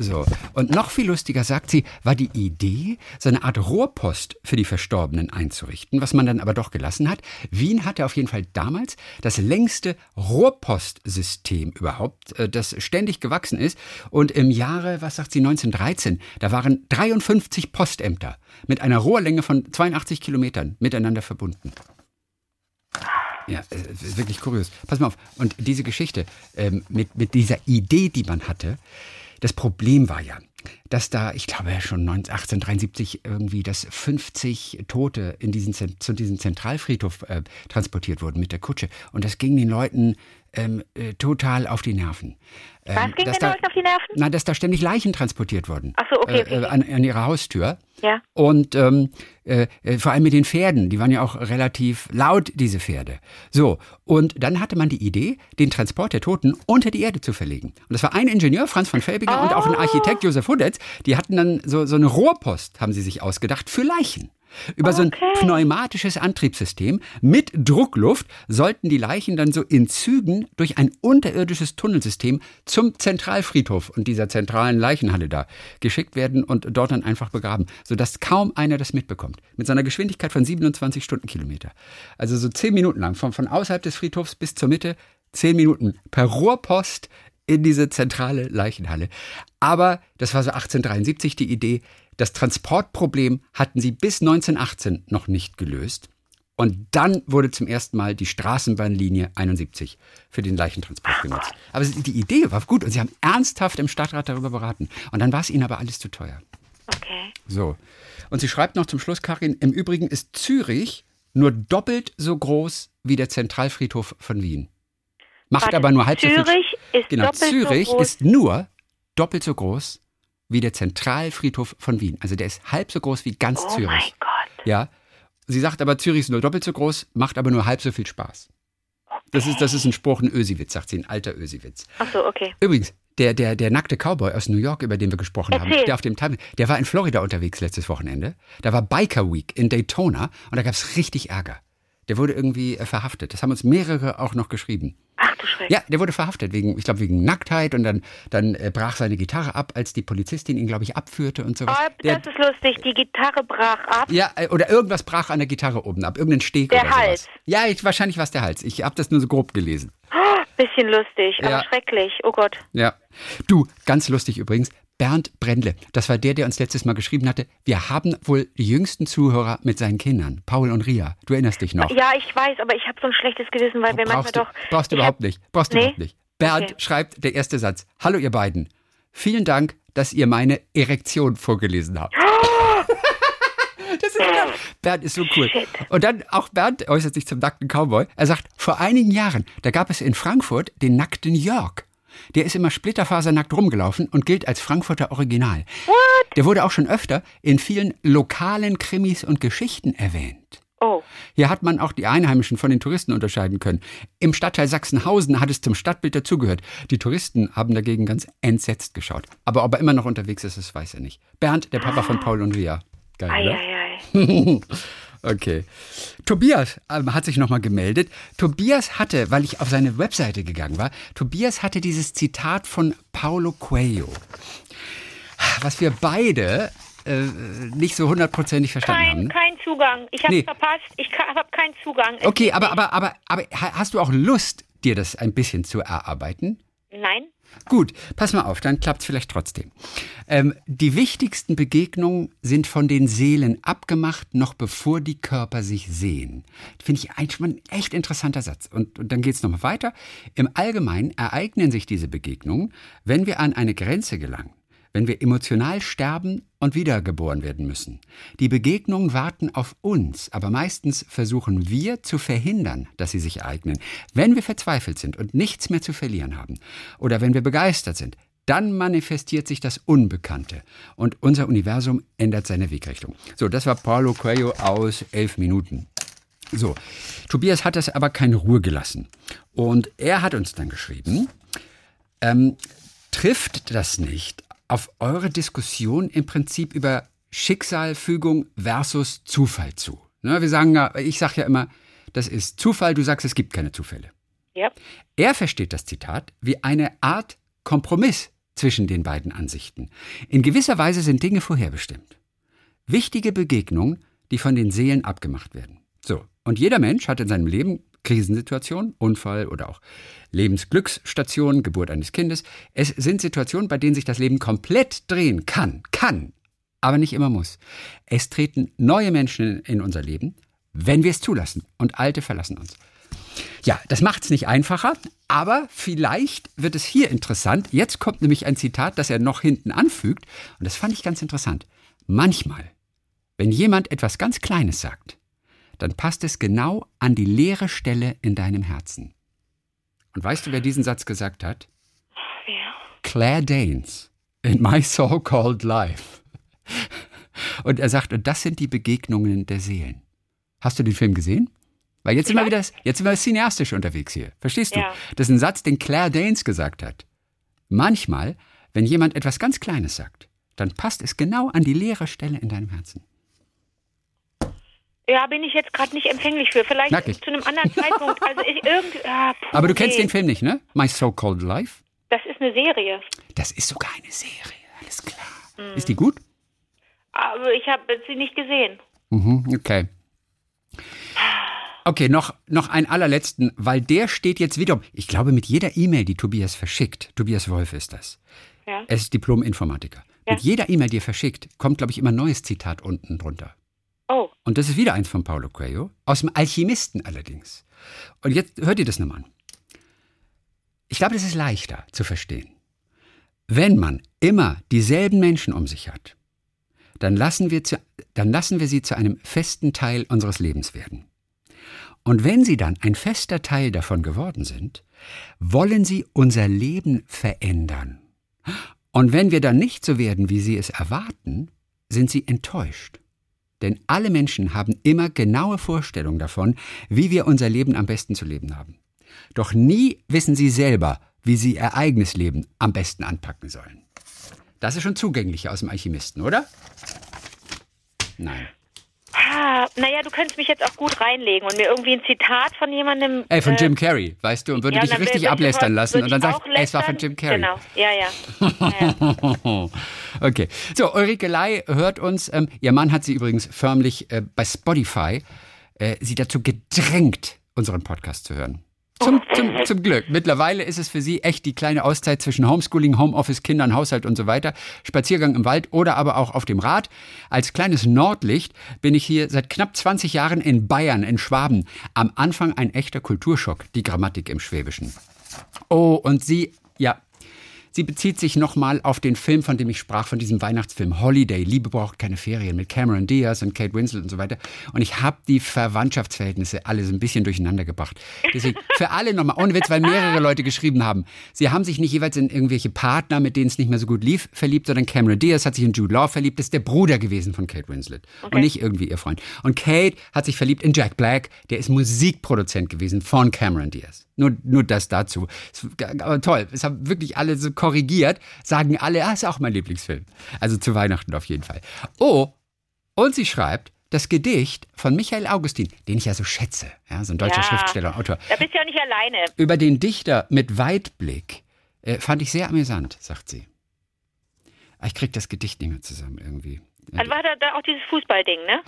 So. Und noch viel lustiger, sagt sie, war die Idee, so eine Art Rohrpost für die Verstorbenen einzurichten, was man dann aber doch gelassen hat. Wien hatte auf jeden Fall damals das längste Rohrpostsystem überhaupt, äh, das ständig gewachsen ist. Und im Jahre, was sagt sie, 1913, da waren 53 Postämter mit einer Rohrlänge von 82 Kilometern miteinander verbunden. Ja, äh, wirklich kurios. Pass mal auf. Und diese Geschichte ähm, mit, mit dieser Idee, die man hatte, das Problem war ja, dass da, ich glaube schon 1873 irgendwie, dass 50 Tote in diesen, zu diesem Zentralfriedhof äh, transportiert wurden mit der Kutsche. Und das ging den Leuten ähm, äh, total auf die Nerven. Ähm, Was ging den Leuten auf die Nerven? Na, dass da ständig Leichen transportiert wurden. Ach so, okay. okay, äh, an, an, ihrer Haustür. Ja. Und ähm, äh, äh, vor allem mit den Pferden, die waren ja auch relativ laut, diese Pferde. So, und dann hatte man die Idee, den Transport der Toten unter die Erde zu verlegen. Und das war ein Ingenieur, Franz von Felbinger, oh. und auch ein Architekt, Josef Hudetz, die hatten dann so, so eine Rohrpost, haben sie sich ausgedacht, für Leichen. Über okay. so ein pneumatisches Antriebssystem mit Druckluft sollten die Leichen dann so in Zügen durch ein unterirdisches Tunnelsystem zum Zentralfriedhof und dieser zentralen Leichenhalle da geschickt werden und dort dann einfach begraben, sodass kaum einer das mitbekommt. Mit so einer Geschwindigkeit von 27 Stundenkilometer. Also so zehn Minuten lang, von, von außerhalb des Friedhofs bis zur Mitte, zehn Minuten per Rohrpost in diese zentrale Leichenhalle. Aber das war so 1873 die Idee, das Transportproblem hatten sie bis 1918 noch nicht gelöst. Und dann wurde zum ersten Mal die Straßenbahnlinie 71 für den Leichentransport genutzt. Aber die Idee war gut und sie haben ernsthaft im Stadtrat darüber beraten. Und dann war es ihnen aber alles zu teuer. Okay. So. Und sie schreibt noch zum Schluss, Karin, im Übrigen ist Zürich nur doppelt so groß wie der Zentralfriedhof von Wien. Macht Warte, aber nur halb Zürich so viel. Ist genau, Zürich so ist nur doppelt so groß wie der Zentralfriedhof von Wien. Also der ist halb so groß wie ganz oh Zürich. Oh mein Gott. Ja. Sie sagt aber, Zürich ist nur doppelt so groß, macht aber nur halb so viel Spaß. Okay. Das, ist, das ist ein Spruch, ein Ösiwitz, sagt sie, ein alter Ösiwitz. Ach so, okay. Übrigens, der, der, der nackte Cowboy aus New York, über den wir gesprochen Erzähl. haben, der auf dem Time, der war in Florida unterwegs letztes Wochenende. Da war Biker Week in Daytona und da gab es richtig Ärger. Der wurde irgendwie äh, verhaftet. Das haben uns mehrere auch noch geschrieben. Ach du Schreck. Ja, der wurde verhaftet wegen, ich glaube, wegen Nacktheit und dann, dann äh, brach seine Gitarre ab, als die Polizistin ihn, glaube ich, abführte und so. Oh, das ist lustig. Die Gitarre brach ab. Ja, äh, oder irgendwas brach an der Gitarre oben ab, irgendein Steg der oder Hals. sowas. Ja, ich, wahrscheinlich war es der Hals. Ich habe das nur so grob gelesen. Oh, bisschen lustig, aber Ja. schrecklich. Oh Gott. Ja. Du, ganz lustig übrigens. Bernd Brendle, das war der, der uns letztes Mal geschrieben hatte, wir haben wohl die jüngsten Zuhörer mit seinen Kindern, Paul und Ria. Du erinnerst dich noch. Ja, ich weiß, aber ich habe so ein schlechtes Gewissen, weil wir manchmal du, doch. brauchst du überhaupt hab- nicht. Brauchst du Nee? überhaupt nicht. Bernd Okay. schreibt der erste Satz. Hallo ihr beiden. Vielen Dank, dass ihr meine Erektion vorgelesen habt. Das ist klar. Bernd ist so cool. Shit. Und dann auch Bernd äußert sich zum nackten Cowboy. Er sagt, vor einigen Jahren, da gab es in Frankfurt den nackten Jörg. Der ist immer splitterfasernackt rumgelaufen und gilt als Frankfurter Original. Der wurde auch schon öfter in vielen lokalen Krimis und Geschichten erwähnt. Oh. Hier hat man auch die Einheimischen von den Touristen unterscheiden können. Im Stadtteil Sachsenhausen hat es zum Stadtbild dazugehört. Die Touristen haben dagegen ganz entsetzt geschaut. Aber ob er immer noch unterwegs ist, das weiß er nicht. Bernd, der Papa von Paul und Ria. Geil, oder? Eieiei. Okay. Tobias ähm, hat sich nochmal gemeldet. Tobias hatte, weil ich auf seine Webseite gegangen war, Tobias hatte dieses Zitat von Paulo Coelho, was wir beide äh, nicht so hundertprozentig verstanden haben. Kein, ne? kein Zugang. Ich habe Nee. verpasst. Ich habe keinen Zugang. Okay, aber, aber, aber, aber ha- hast du auch Lust, dir das ein bisschen zu erarbeiten? Nein. Gut, pass mal auf, dann klappt es vielleicht trotzdem. Ähm, die wichtigsten Begegnungen sind von den Seelen abgemacht, noch bevor die Körper sich sehen. Finde ich eigentlich mal ein echt interessanter Satz. Und, und dann geht es nochmal weiter. Im Allgemeinen ereignen sich diese Begegnungen, wenn wir an eine Grenze gelangen, wenn wir emotional sterben und wiedergeboren werden müssen. Die Begegnungen warten auf uns, aber meistens versuchen wir zu verhindern, dass sie sich ereignen. Wenn wir verzweifelt sind und nichts mehr zu verlieren haben oder wenn wir begeistert sind, dann manifestiert sich das Unbekannte und unser Universum ändert seine Wegrichtung. So, das war Paulo Coelho aus elf Minuten. So, Tobias hat das aber keine Ruhe gelassen. Und er hat uns dann geschrieben, ähm, trifft das nicht auf eure Diskussion im Prinzip über Schicksal, Fügung versus Zufall zu? Ne, wir sagen ja, ich sage ja immer, das ist Zufall, du sagst, es gibt keine Zufälle. Ja. Er versteht das Zitat wie eine Art Kompromiss zwischen den beiden Ansichten. In gewisser Weise sind Dinge vorherbestimmt. Wichtige Begegnungen, die von den Seelen abgemacht werden. So, und jeder Mensch hat in seinem Leben Krisensituationen, Unfall oder auch Lebensglücksstationen, Geburt eines Kindes. Es sind Situationen, bei denen sich das Leben komplett drehen kann, kann, aber nicht immer muss. Es treten neue Menschen in unser Leben, wenn wir es zulassen, und alte verlassen uns. Ja, das macht es nicht einfacher, aber vielleicht wird es hier interessant. Jetzt kommt nämlich ein Zitat, das er noch hinten anfügt, und das fand ich ganz interessant. Manchmal, wenn jemand etwas ganz Kleines sagt, dann passt es genau an die leere Stelle in deinem Herzen. Und weißt du, wer diesen Satz gesagt hat? Ja. Claire Danes in My So-Called Life. Und er sagt, und das sind die Begegnungen der Seelen. Hast du den Film gesehen? Weil jetzt sind wir wieder, jetzt sind wir cineastisch unterwegs hier. Verstehst du? Ja. Das ist ein Satz, den Claire Danes gesagt hat. Manchmal, wenn jemand etwas ganz Kleines sagt, dann passt es genau an die leere Stelle in deinem Herzen. Ja, bin ich jetzt gerade nicht empfänglich für. Vielleicht Nackig. zu einem anderen Zeitpunkt. Also ich irgend. Ah, puh, Aber du kennst nee. den Film nicht, ne? My So-Called Life? Das ist eine Serie. Das ist sogar eine Serie, alles klar. Mhm. Ist die gut? Aber ich habe sie nicht gesehen. Mhm, okay. Okay, noch, noch einen allerletzten, weil der steht jetzt wiederum, ich glaube, mit jeder E-Mail, die Tobias verschickt, Tobias Wolf ist das, Ja. er ist Diplom-Informatiker. Ja. Mit jeder E-Mail, die er verschickt, kommt, glaube ich, immer ein neues Zitat unten drunter. Und das ist wieder eins von Paulo Coelho, aus dem Alchemisten allerdings. Und jetzt hört ihr das nochmal an. Ich glaube, das ist leichter zu verstehen. Wenn man immer dieselben Menschen um sich hat, dann lassen, wir zu, dann lassen wir sie zu einem festen Teil unseres Lebens werden. Und wenn sie dann ein fester Teil davon geworden sind, wollen sie unser Leben verändern. Und wenn wir dann nicht so werden, wie sie es erwarten, sind sie enttäuscht. Denn alle Menschen haben immer genaue Vorstellungen davon, wie wir unser Leben am besten zu leben haben. Doch nie wissen sie selber, wie sie ihr eigenes Leben am besten anpacken sollen. Das ist schon zugänglicher aus dem Alchemisten, oder? Nein. Ah, naja, du könntest mich jetzt auch gut reinlegen und mir irgendwie ein Zitat von jemandem. Ey, von äh, Jim Carrey, weißt du, und würde ja, dich dann richtig ablästern lassen und dann sagst ey, es war von. Jim Carrey. Genau, ja, ja. ja. Okay. So, Ulrike Lai hört uns. Ähm, ihr Mann hat sie übrigens förmlich äh, bei Spotify äh, sie dazu gedrängt, unseren Podcast zu hören. Zum, zum, zum Glück. Mittlerweile ist es für sie echt die kleine Auszeit zwischen Homeschooling, Homeoffice, Kindern, Haushalt und so weiter. Spaziergang im Wald oder aber auch auf dem Rad. Als kleines Nordlicht bin ich hier seit knapp 20 Jahren in Bayern, in Schwaben. Am Anfang ein echter Kulturschock, die Grammatik im Schwäbischen. Oh, und sie, ja, sie bezieht sich nochmal auf den Film, von dem ich sprach, von diesem Weihnachtsfilm Holiday, Liebe braucht keine Ferien, mit Cameron Diaz und Kate Winslet und so weiter. Und ich habe die Verwandtschaftsverhältnisse alle so ein bisschen durcheinander gebracht. Deswegen für alle nochmal, ohne Witz, weil mehrere Leute geschrieben haben, sie haben sich nicht jeweils in irgendwelche Partner, mit denen es nicht mehr so gut lief, verliebt, sondern Cameron Diaz hat sich in Jude Law verliebt, das ist der Bruder gewesen von Kate Winslet und nicht irgendwie ihr Freund. Und Kate hat sich verliebt in Jack Black, der ist Musikproduzent gewesen von Cameron Diaz. Nur, nur das dazu. Aber toll, es haben wirklich alle so korrigiert, sagen alle, ah, ist auch mein Lieblingsfilm. Also zu Weihnachten auf jeden Fall. Oh, und sie schreibt, das Gedicht von Michael Augustin, den ich ja so schätze, ja, so ein deutscher Ja. Schriftsteller und Autor, Da bist du ja nicht alleine. über den Dichter mit Weitblick äh, fand ich sehr amüsant, sagt sie. Ah, Ich krieg das Gedicht nicht mehr zusammen irgendwie. Dann war da, da auch dieses Fußballding, ne?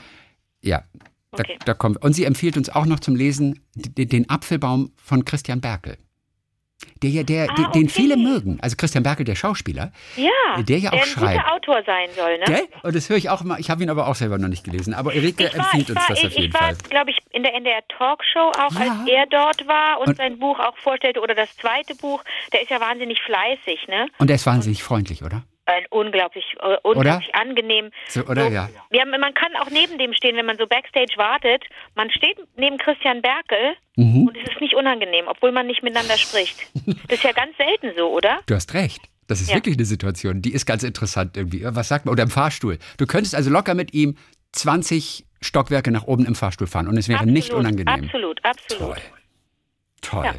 Ja, da, Okay. da kommt. Und sie empfiehlt uns auch noch zum Lesen den Apfelbaum von Christian Berkel. Der ja, der, Ah, den, den okay. viele mögen. Also Christian Berkel, der Schauspieler. Ja. Der ja auch ein schreibt. guter Autor sein soll, ne? Gell? Und das höre ich auch immer. Ich habe ihn aber auch selber noch nicht gelesen. Aber Erike Ich war, empfiehlt ich uns war, das ich, auf jeden ich war Fall. glaube ich, in der NDR Talkshow, auch Ja. als er dort war und, Und- sein Buch auch vorstellte oder das zweite Buch. Der ist ja wahnsinnig fleißig, ne? Und er ist wahnsinnig freundlich, oder? Ein unglaublich, äh, unglaublich angenehm. So, oder? Ja. Ja, man kann auch neben dem stehen, wenn man so Backstage wartet. Man steht neben Christian Berkel Mhm. und es ist nicht unangenehm, obwohl man nicht miteinander spricht. Das ist ja ganz selten so, oder? Du hast recht. Das ist Ja. wirklich eine Situation, die ist ganz interessant irgendwie. Was sagt man? Oder im Fahrstuhl. Du könntest also locker mit ihm 20 Stockwerke nach oben im Fahrstuhl fahren und es wäre nicht unangenehm. Absolut, absolut. Toll. Toll.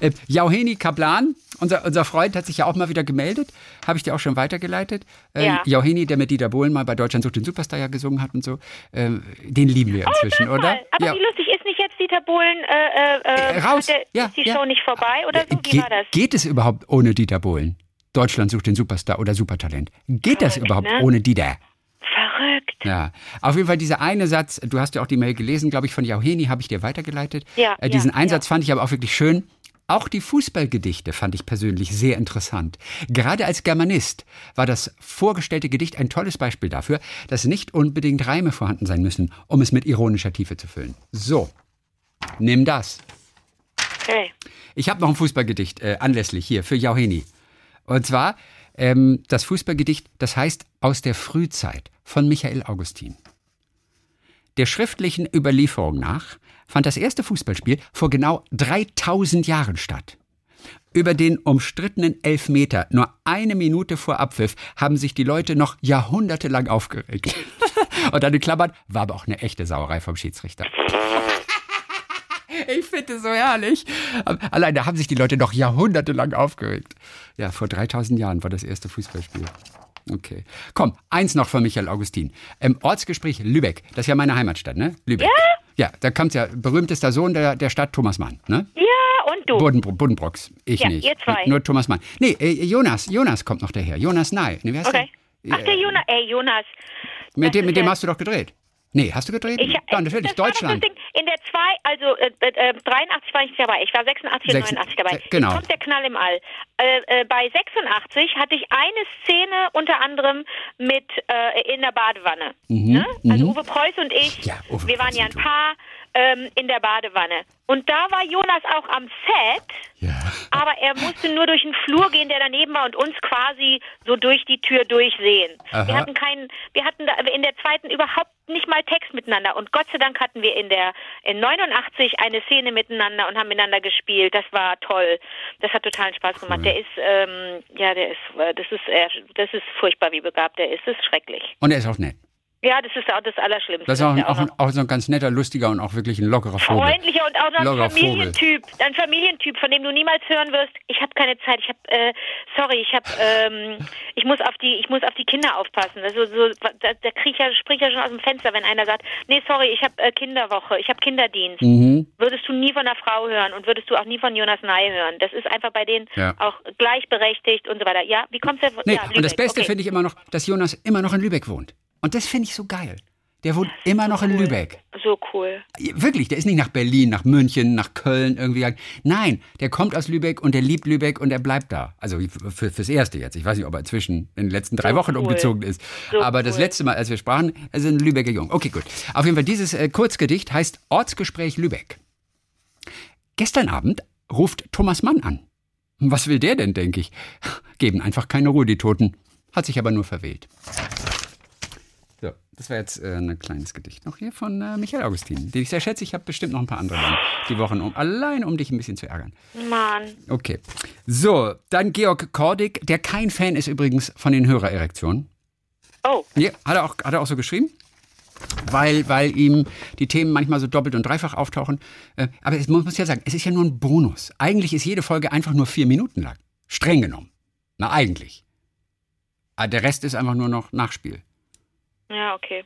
Äh, Jauheni Kaplan, unser, unser Freund, hat sich ja auch mal wieder gemeldet. Habe ich dir auch schon weitergeleitet. Äh, Ja. Jauheni, der mit Dieter Bohlen mal bei Deutschland sucht den Superstar ja gesungen hat und so. Äh, den lieben wir inzwischen, Sag oder? Aber ja. wie lustig ist nicht jetzt Dieter Bohlen, äh, äh, Äh, raus. hat der, Ja, ist die ja. Show nicht vorbei oder so? Äh, Wie Ge war das? geht es überhaupt ohne Dieter Bohlen? Deutschland sucht den Superstar oder Supertalent. Geht das überhaupt ne? ohne die Verrückt. Ja, auf jeden Fall dieser eine Satz, du hast ja auch die Mail gelesen, glaube ich, von Jauheni, habe ich dir weitergeleitet. Ja, äh, diesen ja, Einsatz fand ich aber auch wirklich schön. Auch die Fußballgedichte fand ich persönlich sehr interessant. Gerade als Germanist war das vorgestellte Gedicht ein tolles Beispiel dafür, dass nicht unbedingt Reime vorhanden sein müssen, um es mit ironischer Tiefe zu füllen. So, nimm das. Okay. Ich habe noch ein Fußballgedicht äh, anlässlich hier für Jauheni. Und zwar ähm, das Fußballgedicht, das heißt Aus der Frühzeit von Michael Augustin. Der schriftlichen Überlieferung nach fand das erste Fußballspiel vor genau 3000 Jahren statt. Über den umstrittenen Elfmeter, nur eine Minute vor Abpfiff, haben sich die Leute noch jahrhundertelang aufgeregt. Und dann in Klammern war aber auch eine echte Sauerei vom Schiedsrichter. Ich finde es so herrlich. Allein da haben sich die Leute noch jahrhundertelang aufgeregt. Ja, vor 3000 Jahren war das erste Fußballspiel. Okay. Komm, eins noch von Michael Augustin. Im Ortsgespräch Lübeck, das ist ja meine Heimatstadt, ne? Lübeck. Ja? Ja, da kommt ja berühmtester Sohn der, der Stadt, Thomas Mann, ne? Ja, und du? Boden, Bodenbrocks. Ich Ja, nicht. ihr zwei. Nur Thomas Mann. Nee, äh, Jonas, Jonas kommt noch daher. Jonas Ney. Nee, Okay. der? Ach, der Jonas. Ey, Jonas. Mit das dem, mit dem ja- hast du doch gedreht. Nee, hast du gedreht? Ich, ja, natürlich, das war doch Deutschland. Ding. In der 2, also äh, äh, 83 war ich nicht dabei. Ich war 86 und Sechs- 89 dabei. äh, genau. Jetzt kommt der Knall im All. Äh, äh, bei 86 hatte ich eine Szene unter anderem mit äh, in der Badewanne. ne? Also Uwe Preuß und ich, Mhm, Ja, Uwe wir waren ja ein Paar ähm, in der Badewanne. Und da war Jonas auch am Set. Ja. Aber er musste nur durch den Flur gehen, der daneben war und uns quasi so durch die Tür durchsehen. Aha. Wir hatten keinen, wir hatten da in der zweiten überhaupt nicht mal Text miteinander und Gott sei Dank hatten wir in der in 89 eine Szene miteinander und haben miteinander gespielt. Das war toll. Das hat totalen Spaß gemacht. Der ist ähm, ja, der ist äh, das ist das ist furchtbar, wie begabt er ist. Das ist schrecklich. Und er ist auch nett. Ja, das ist auch das Allerschlimmste. Das ist auch, ein, auch, ein, auch so ein ganz netter, lustiger und auch wirklich ein lockerer Vogel. freundlicher und auch noch ein Familientyp, ein Familientyp, von dem du niemals hören wirst. Ich habe keine Zeit. Ich habe, äh, sorry, ich habe, ähm, ich muss auf die, ich muss auf die Kinder aufpassen. Also so, da, da krieg ich ja, sprich ja schon aus dem Fenster, wenn einer sagt, nee, sorry, ich habe äh, Kinderwoche, ich habe Kinderdienst. Mhm. Würdest du nie von einer Frau hören und würdest du auch nie von Jonas Ney hören. Das ist einfach bei denen Ja. auch gleichberechtigt und so weiter. Ja, wie kommst du? Nee, ja, und das Lübeck, Beste okay. finde ich immer noch, dass Jonas immer noch in Lübeck wohnt. Und das finde ich so geil. Der wohnt immer noch in cool. Lübeck. So cool. Wirklich, der ist nicht nach Berlin, nach München, nach Köln irgendwie. gegangen. Nein, der kommt aus Lübeck und der liebt Lübeck und er bleibt da. Also für, fürs Erste jetzt. Ich weiß nicht, ob er inzwischen in den letzten drei So Wochen cool. umgezogen ist. So Aber das cool. letzte Mal, als wir sprachen, er ist ein Lübecker Jung. Okay, gut. Auf jeden Fall, dieses äh, Kurzgedicht heißt Ortsgespräch Lübeck. Gestern Abend ruft Thomas Mann an. Was will der denn, denke ich? Geben einfach keine Ruhe, die Toten. Hat sich aber nur verwählt. Das war jetzt äh, ein kleines Gedicht noch hier von äh, Michael Augustin, den ich sehr schätze. Ich habe bestimmt noch ein paar andere dann die Wochen, um, allein um dich ein bisschen zu ärgern. Mann. Okay. So, dann Georg Kordig, der kein Fan ist übrigens von den Hörererektionen. Oh, Ja, hat er auch, hat er auch so geschrieben? Weil, weil ihm die Themen manchmal so doppelt und dreifach auftauchen. Äh, Aber es, man muss ja sagen, es ist ja nur ein Bonus. Eigentlich ist jede Folge einfach nur vier Minuten lang. Streng genommen. Na, eigentlich. Aber der Rest ist einfach nur noch Nachspiel. Ja, okay.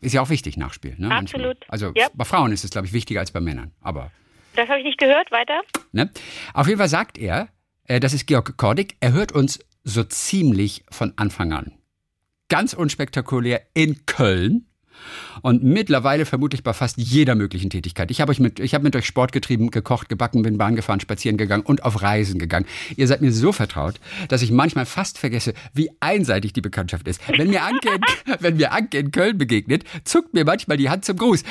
Ist ja auch wichtig, Nachspiel. Ne, manchmal. Absolut. Also Ja. bei Frauen ist es, glaube ich, wichtiger als bei Männern. Aber Das habe ich nicht gehört. Weiter. Ne? Auf jeden Fall sagt er, äh, das ist Georg Kordig, er hört uns so ziemlich von Anfang an. Ganz unspektakulär in Köln und mittlerweile vermutlich bei fast jeder möglichen Tätigkeit. Ich habe euch mit, ich habe mit euch Sport getrieben, gekocht, gebacken, bin Bahn gefahren, spazieren gegangen und auf Reisen gegangen. Ihr seid mir so vertraut, dass ich manchmal fast vergesse, wie einseitig die Bekanntschaft ist. Wenn mir Anke in, wenn mir Anke in Köln begegnet, zuckt mir manchmal die Hand zum Gruß.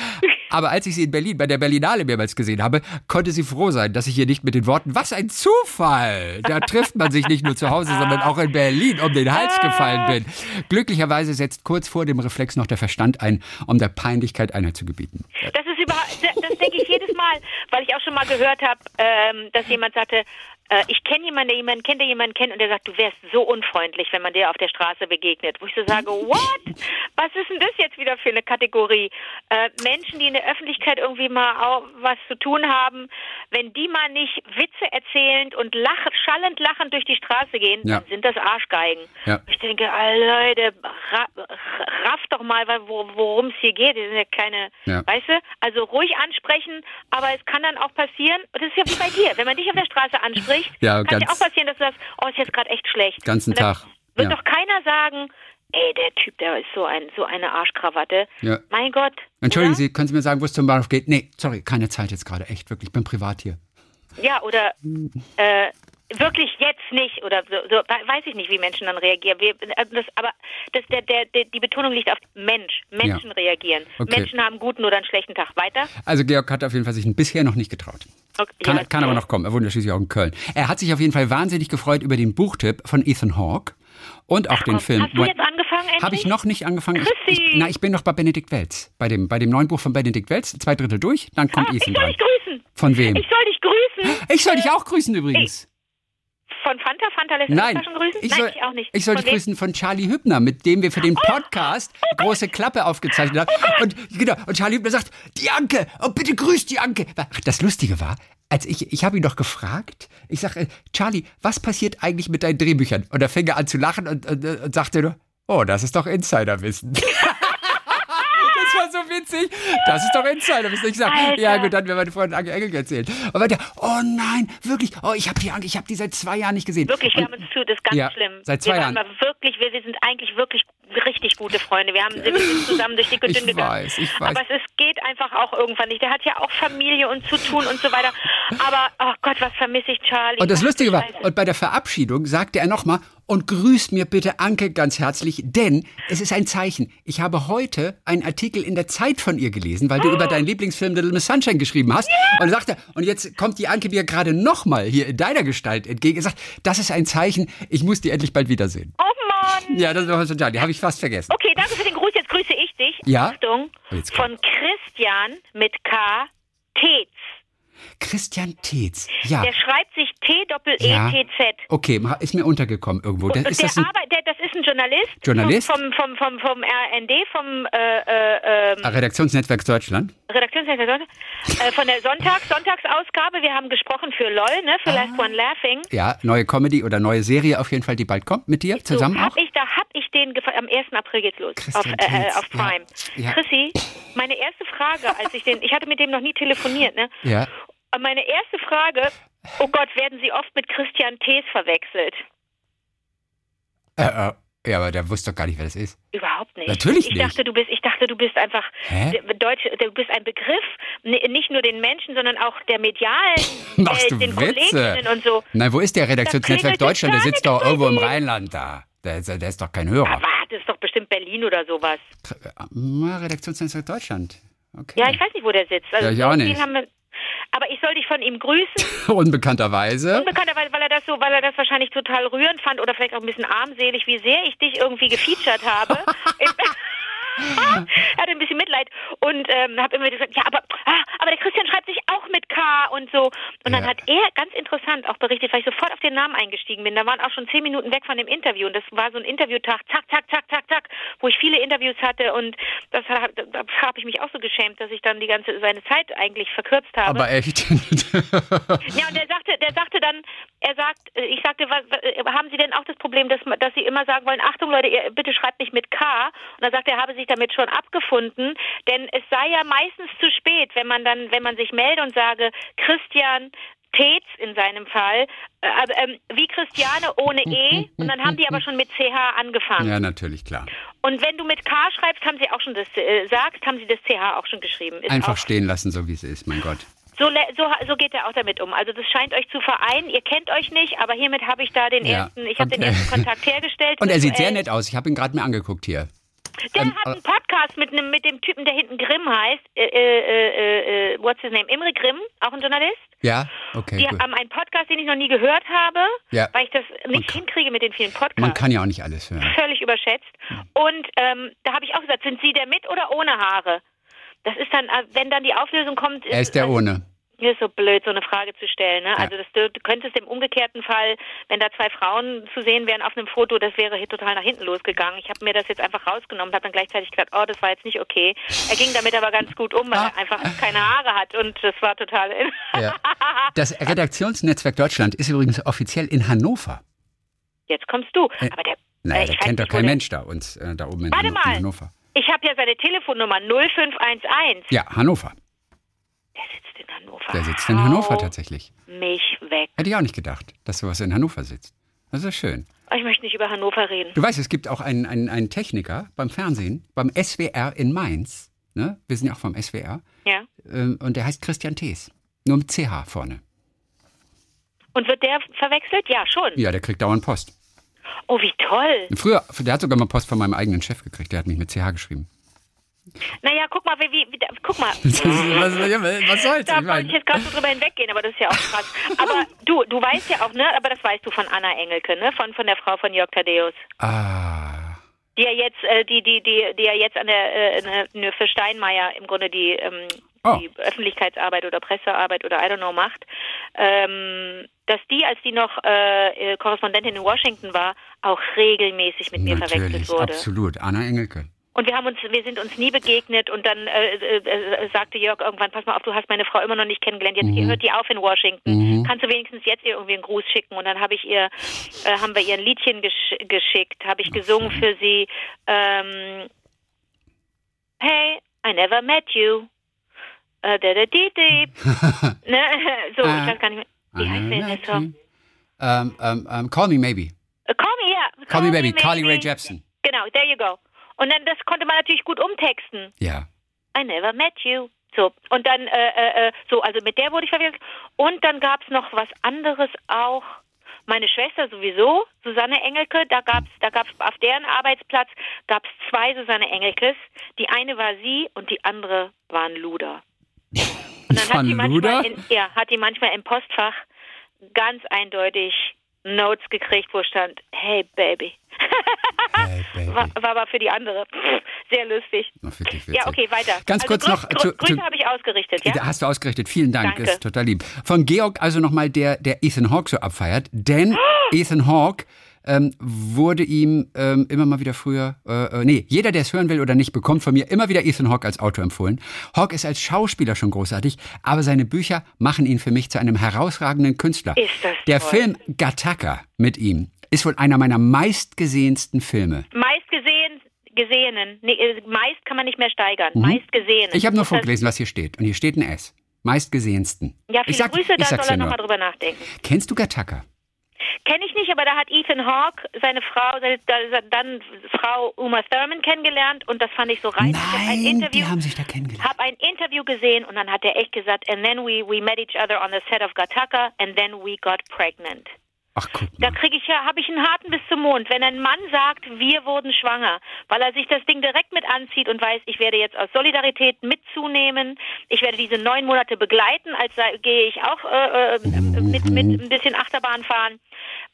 Aber als ich sie in Berlin bei der Berlinale mehrmals gesehen habe, konnte sie froh sein, dass ich ihr nicht mit den Worten, was ein Zufall! Da trifft man sich nicht nur zu Hause, sondern auch in Berlin um den Hals gefallen bin. Glücklicherweise setzt kurz vor dem Reflex noch der Verstand ein, um der Peinlichkeit Einhalt zu gebieten. Das ist überhaupt, das denke ich jedes Mal, weil ich auch schon mal gehört habe, ähm, dass jemand sagte, äh, ich kenne jemanden, der jemanden kennt, der jemanden kennt, und der sagt, du wärst so unfreundlich, wenn man dir auf der Straße begegnet. Wo ich so sage, what? Was ist denn das jetzt wieder für eine Kategorie? Äh, Menschen, die in der Öffentlichkeit irgendwie mal auch was zu tun haben, wenn die mal nicht Witze erzählend und lach, schallend lachend durch die Straße gehen, Ja. dann sind das Arschgeigen. Ja. Ich denke, ah, Leute, ra raff doch mal, wo- worum es hier geht. Das sind ja keine, Ja. weißt du? Also ruhig ansprechen, aber es kann dann auch passieren, das ist ja wie bei dir, wenn man dich auf der Straße anspricht, sprichst, Ja, kann ja auch passieren, dass du sagst, oh, ist jetzt gerade echt schlecht. Ganzen Tag, Wird ja. doch keiner sagen, ey, der Typ, der ist so, ein, so eine Arschkrawatte. Ja. Mein Gott. Entschuldigen oder? Sie, können Sie mir sagen, wo es zum Bahnhof geht? Nee, sorry, keine Zeit jetzt gerade. Echt, wirklich, ich bin privat hier. Ja, oder äh, wirklich jetzt nicht oder so, so we- weiß ich nicht, wie Menschen dann reagieren. Wir, also das, aber das, der, der, der, die Betonung liegt auf Mensch. Menschen reagieren. Okay. Menschen haben einen guten oder einen schlechten Tag. Weiter? Also Georg hat auf jeden Fall sich bisher noch nicht getraut. Okay, Kann, ja, kann aber noch kommen. Er wohnt ja schließlich auch in Köln. Er hat sich auf jeden Fall wahnsinnig gefreut über den Buchtipp von Ethan Hawke und auch den komm, Film. hast du jetzt angefangen? Habe ich noch nicht angefangen. Ich, Chrissy! ich, na, ich bin noch bei Benedikt Welz. Bei dem, bei dem neuen Buch von Benedikt Welz. Zwei Drittel durch, dann kommt Ah, ich Ethan soll dran. dich grüßen. Von wem? Ich soll dich grüßen. Ich soll dich auch grüßen übrigens. Von Fanta? Fanta lässt Nein, schon grüßen? ich Nein, soll, ich auch nicht. ich soll dich grüßen von Charlie Hübner, mit dem wir für den Podcast große Klappe aufgezeichnet haben. Und genau, und Charlie Hübner sagt, die Anke, oh bitte grüß die Anke. Ach, das Lustige war, als ich, ich habe ihn doch gefragt, ich sage, Charlie, was passiert eigentlich mit deinen Drehbüchern? Und da fing er an zu lachen und, und, und sagte nur, oh, das ist doch Insiderwissen. Witzig. Das ist doch Insiderwissen. Ich sag, Alter. ja gut, dann mir meine Freundin Anke Engel erzählt. Und meinte, oh nein, wirklich, oh, ich habe die Anke, ich habe die seit zwei Jahren nicht gesehen. Wirklich, wir haben uns zu, das ist ganz Ja, schlimm. seit zwei wir Jahren. Wirklich, wir, wir sind eigentlich wirklich richtig gute Freunde. Wir haben wir sind zusammen durch dick und Ich dünn gegangen. weiß, ich weiß. Aber es ist, geht einfach auch irgendwann nicht. Der hat ja auch Familie und zu tun und so weiter. Aber, oh Gott, was vermisse ich Charlie. Und das Lustige war, und bei der Verabschiedung sagte er nochmal, und grüßt mir bitte Anke ganz herzlich, denn es ist ein Zeichen. Ich habe heute einen Artikel in der Zeit von ihr gelesen, weil du über deinen Lieblingsfilm Little Miss Sunshine geschrieben hast. Und er sagte, und jetzt kommt die Anke mir gerade nochmal hier in deiner Gestalt entgegen. Er sagt, das ist ein Zeichen, ich muss die endlich bald wiedersehen. Oh Ja, das war total, die habe ich fast vergessen. Okay, danke für den Gruß. Jetzt grüße ich dich. Ja? Achtung. Jetzt. Von Christian mit K. Tetz. Christian Tetz, ja. Der schreibt sich Ja. T-Doppel-E-T-Z. Okay, ist mir untergekommen irgendwo. Das, ist der das ein Arbeit, der, das ist ein Journalist. Journalist? Vom, vom, vom, vom RND, vom äh, äh, ähm, Redaktionsnetzwerk Deutschland? Redaktionsleiter Sonntag, äh, von der Sonntag, Sonntagsausgabe. Wir haben gesprochen für LOL, ne, für Last One Laughing. Ja, neue Comedy oder neue Serie auf jeden Fall, die bald kommt mit dir zusammen so, auch. hab ich, da hab ich den am 1. April geht's los auf, äh, auf Prime. ja, ja. Chrissy, meine erste Frage, als ich den, ich hatte mit dem noch nie telefoniert, ne? Ja. Meine erste Frage, oh Gott, werden Sie oft mit Christian Thees verwechselt? Äh, äh, ja, aber der wusste doch gar nicht, wer das ist. Überhaupt nicht. Natürlich ich nicht. Dachte, du bist, ich dachte, du bist einfach Hä? der- Deutsch, du bist ein Begriff, nicht nur den Menschen, sondern auch der medialen, Machst du äh, den Witze? Kolleginnen und so. Nein, wo ist der Redaktionsnetzwerk Deutschland? Der sitzt doch irgendwo im. Rheinland da. Der ist, der ist doch kein Hörer. Aber das ist doch bestimmt Berlin oder sowas. Ah, Redaktionsnetzwerk Deutschland. Okay. Ja, ich weiß nicht, wo der sitzt. Also Ja, ich auch nicht. Aber ich soll dich von ihm grüßen. Unbekannterweise. Unbekannterweise, weil er das so, weil er das wahrscheinlich total rührend fand oder vielleicht auch ein bisschen armselig, wie sehr ich dich irgendwie gefeatured habe. er hatte ein bisschen Mitleid und ähm, habe immer gesagt, ja, aber, ah, aber der Christian schreibt sich auch mit K und so. Und dann Ja. hat er ganz interessant auch berichtet, weil ich sofort auf den Namen eingestiegen bin. Da waren auch schon zehn Minuten weg von dem Interview und das war so ein Interviewtag, zack, zack, zack, zack, zack, wo ich viele Interviews hatte und das ha- da habe ich mich auch so geschämt, dass ich dann die ganze seine Zeit eigentlich verkürzt habe. Aber echt. Ja, und er sagte, der sagte dann, er sagt, ich sagte, was, haben Sie denn auch das Problem, dass, dass Sie immer sagen wollen, Achtung Leute, ihr, bitte schreibt nicht mit K? Und er sagt, er habe sich damit schon abgefunden, denn es sei ja meistens zu spät, wenn man dann, wenn man sich meldet und sage, Christian Tetz in seinem Fall, äh, ähm, wie Christiane ohne E, und dann haben die aber schon mit CH angefangen. ja, natürlich, klar. Und wenn du mit K schreibst, haben sie auch schon das, äh, sagst, haben sie das CH auch schon geschrieben. Ist Einfach stehen lassen, so wie es ist, mein Gott. so, so, so geht er auch damit um. Also das scheint euch zu vereinen. Ihr kennt euch nicht, aber hiermit habe ich da den Ja, ersten, ich habe den okay. ersten Kontakt hergestellt. Und er sieht sehr nett aus. Ich habe ihn gerade mir angeguckt hier. Der Ähm, hat einen Podcast mit einem mit dem Typen, der hinten Grimm heißt. Äh, äh, äh, äh, what's his name? Imre Grimm, auch ein Journalist. Ja? Okay, Die gut. haben einen Podcast, den ich noch nie gehört habe, Ja. weil ich das nicht kann- hinkriege mit den vielen Podcasts. Man kann ja auch nicht alles hören. völlig überschätzt. Und ähm, da habe ich auch gesagt, sind Sie der mit oder ohne Haare? Das ist dann, äh, wenn dann die Auflösung kommt, Er ist der ohne. Hier ist so blöd, so eine Frage zu stellen. Ne? Also das, du, du könntest im umgekehrten Fall, wenn da zwei Frauen zu sehen wären auf einem Foto, das wäre hier total nach hinten losgegangen. Ich habe mir das jetzt einfach rausgenommen und habe dann gleichzeitig gedacht, oh, das war jetzt nicht okay. Er ging damit aber ganz gut um, weil er einfach keine Haare hat und das war total... Ja. Das Redaktionsnetzwerk Deutschland ist übrigens offiziell in Hannover. Jetzt kommst du. Aber der, Naja, äh, ich da weiß kennt doch kein Mensch da uns äh, da oben in, Warte in mal. Hannover. Ich habe ja seine Telefonnummer 0511. Ja, Hannover. Der sitzt in Hannover. Der sitzt in Hannover tatsächlich. mich weg. Hätte ich auch nicht gedacht, dass sowas in Hannover sitzt. Das ist schön. Ich möchte nicht über Hannover reden. Du weißt, es gibt auch einen, einen, einen Techniker beim Fernsehen, beim SWR in Mainz. Ne? Wir sind ja auch vom SWR. Ja. Ähm, Und der heißt Christian Thees. Nur mit CH vorne. Und wird der verwechselt? Ja, schon. Ja, der kriegt dauernd Post. Oh, wie toll. Früher, der hat sogar mal Post von meinem eigenen Chef gekriegt. Der hat mich mit CH geschrieben. Naja, guck mal, wie, wie, wie guck mal. was, was soll's? Da Ich wollte mein, ich jetzt gerade so drüber hinweggehen, aber das ist ja auch krass. Aber du, du weißt ja auch, ne, aber das weißt du von Anna Engelke, ne, von, von der Frau von Jörg Thaddeus. ah, Die ja jetzt, äh, die, die, die, die ja jetzt an der, äh, ne, für Steinmeier im Grunde die, ähm, Oh. die Öffentlichkeitsarbeit oder Pressearbeit oder I don't know macht, ähm, dass die, als die noch äh, Korrespondentin in Washington war, auch regelmäßig mit mir verwechselt natürlich, wurde. absolut. Anna Engelke. Und wir haben uns, wir sind uns nie begegnet und dann äh, äh, äh, sagte Jörg irgendwann, pass mal auf, du hast meine Frau immer noch nicht kennengelernt, jetzt Mhm. hört die auf in Washington. Kannst du wenigstens jetzt ihr irgendwie einen Gruß schicken? Und dann habe ich ihr, äh, haben wir ihr ein Liedchen gesch geschickt, habe ich gesungen für sie. Ähm, hey, I never met you. Äh, da, da, di, di. ne? So, ich Ah. weiß gar nicht mehr. Wie heißt der Song? Ähm, ähm, ähm, Call Me Maybe. Äh, Call me, ja. Call Me Baby, Carly. Rae Jepsen. Genau, there you go. Und dann, das konnte man natürlich gut umtexten. Ja. I never met you. So, und dann, äh, äh, äh, so, also mit der wurde ich verwirrt. Und dann gab's noch was anderes auch. Meine Schwester sowieso, Susanne Engelke, da gab's, da gab's auf deren Arbeitsplatz gab's zwei Susanne Engelkes. Die eine war sie und die andere war ein Luder. Und dann hat Van die Luder? manchmal, in, ja, hat die manchmal im Postfach ganz eindeutig Notes gekriegt, wo stand, hey Baby. Hey. War, war aber für die andere sehr lustig. Ja, okay, weiter. Ganz also kurz Grü noch Grü zu- Grüße habe ich ausgerichtet, ja? Hast du ausgerichtet. Vielen Dank, Danke. ist total lieb. Von Georg also nochmal, der, der Ethan Hawke so abfeiert, denn Ethan Hawke ähm, wurde ihm ähm, immer mal wieder früher, äh, äh, nee, jeder, der es hören will oder nicht, bekommt von mir immer wieder Ethan Hawke als Autor empfohlen. Hawke ist als Schauspieler schon großartig, aber seine Bücher machen ihn für mich zu einem herausragenden Künstler. Ist das der toll. Film Gattaca mit ihm ist wohl einer meiner meistgesehensten Filme. Meist gesehen, gesehenen, nee, äh, meist kann man nicht mehr steigern. Mhm. Ich habe nur vorgelesen, was hier steht. Und hier steht ein S. Meistgesehensten. Ja, ich viele sag, Grüße, ich da soll er nochmal drüber nachdenken. Kennst du Gattaca? Kenne ich nicht, aber da hat Ethan Hawke seine Frau, seine, dann Frau Uma Thurman kennengelernt und das fand ich so reizend. Ich Nein, die haben sich da kennengelernt. habe ein Interview gesehen und dann hat er echt gesagt, and then we, we met each other on the set of Gattaca and then we got pregnant. Ach, guck Da mal. kriege ich ja, habe ich einen harten bis zum Mond. Wenn ein Mann sagt, wir wurden schwanger, weil er sich das Ding direkt mit anzieht und weiß, ich werde jetzt aus Solidarität mitzunehmen, ich werde diese neun Monate begleiten, als gehe ich auch äh, äh, mit, mit ein bisschen Achterbahn fahren,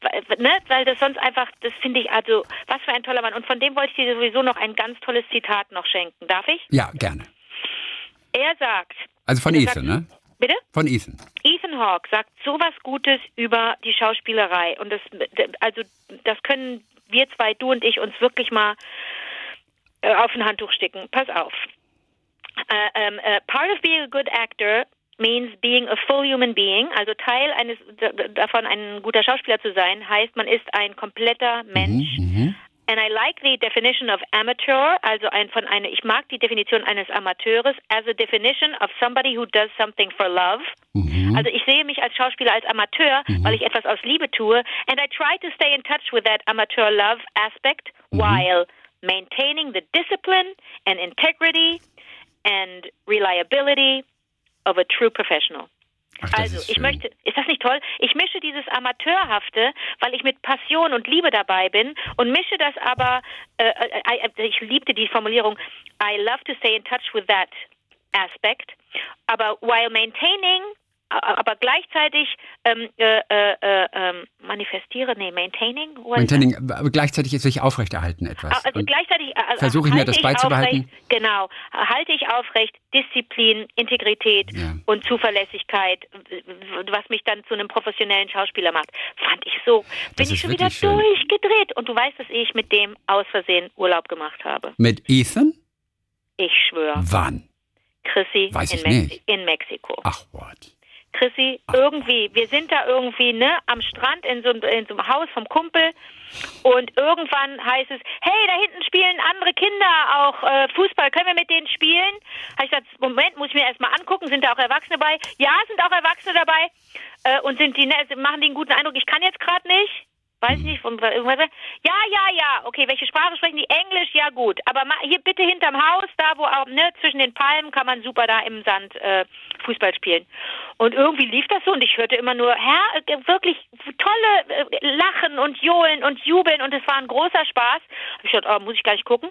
weil, ne? weil das sonst einfach, das finde ich also, was für ein toller Mann. Und von dem wollte ich dir sowieso noch ein ganz tolles Zitat noch schenken. Darf ich? Ja, gerne. Er sagt, Also von Ethan, ne? Bitte? Von Ethan. Ethan Hawke sagt sowas Gutes über die Schauspielerei und das also das können wir zwei, du und ich, uns wirklich mal äh, auf ein Handtuch sticken. Pass auf. Äh, ähm, äh, part of being a good actor means being a full human being, also Teil eines davon ein guter Schauspieler zu sein, heißt man ist ein kompletter Mensch. And I like the definition of amateur, also ein von einer, ich mag die Definition eines Amateurs as a definition of somebody who does something for love. Mm-hmm. Also ich sehe mich als Schauspieler als Amateur, mm-hmm. weil ich etwas aus Liebe tue. And I try to stay in touch with that amateur love aspect mm-hmm. while maintaining the discipline and integrity and reliability of a true professional. Ach, Also, ich möchte, ist das nicht toll? Ich mische dieses Amateurhafte, weil ich mit Passion und Liebe dabei bin und mische das aber, äh, äh, äh, ich liebte die Formulierung, I love to stay in touch with that aspect, aber while maintaining, äh, aber gleichzeitig ähm, äh, äh, äh, ähm, manifestiere, nee, maintaining? Maintaining, aber gleichzeitig ist sich aufrechterhalten etwas. Also gleichzeitig äh, versuche ich mir das beizubehalten? Aufrecht, genau, halte ich aufrecht Disziplin, Integrität Ja. und Zuverlässigkeit, was mich dann zu einem professionellen Schauspieler macht. Fand ich so. Bin ich schon wieder schön. durchgedreht. Und du weißt, dass ich mit dem aus Versehen Urlaub gemacht habe. mit Ethan? Ich schwöre. Wann? Chrissy Weiß in, ich Mexi nicht. in Mexiko. Ach, what? Chrissy, irgendwie, wir sind da irgendwie, ne, am Strand in so, in so einem Haus vom Kumpel und irgendwann heißt es, hey, da hinten spielen andere Kinder auch äh, Fußball, können wir mit denen spielen? Habe ich gesagt, Moment, muss ich mir erstmal angucken, sind da auch Erwachsene dabei? Ja, sind auch Erwachsene dabei äh, und sind die, ne, machen die einen guten Eindruck, ich kann jetzt gerade nicht. Weiß ich nicht, von irgendwas. Ja, ja, ja. Okay, welche Sprache sprechen die? Englisch, ja gut. Aber hier bitte hinterm Haus, da wo auch, ne, zwischen den Palmen kann man super da im Sand äh, Fußball spielen. Und irgendwie lief das so und ich hörte immer nur, Herr, äh, wirklich tolle äh, Lachen und Johlen und Jubeln und es war ein großer Spaß. Hab ich gedacht, oh, muss ich gleich gucken.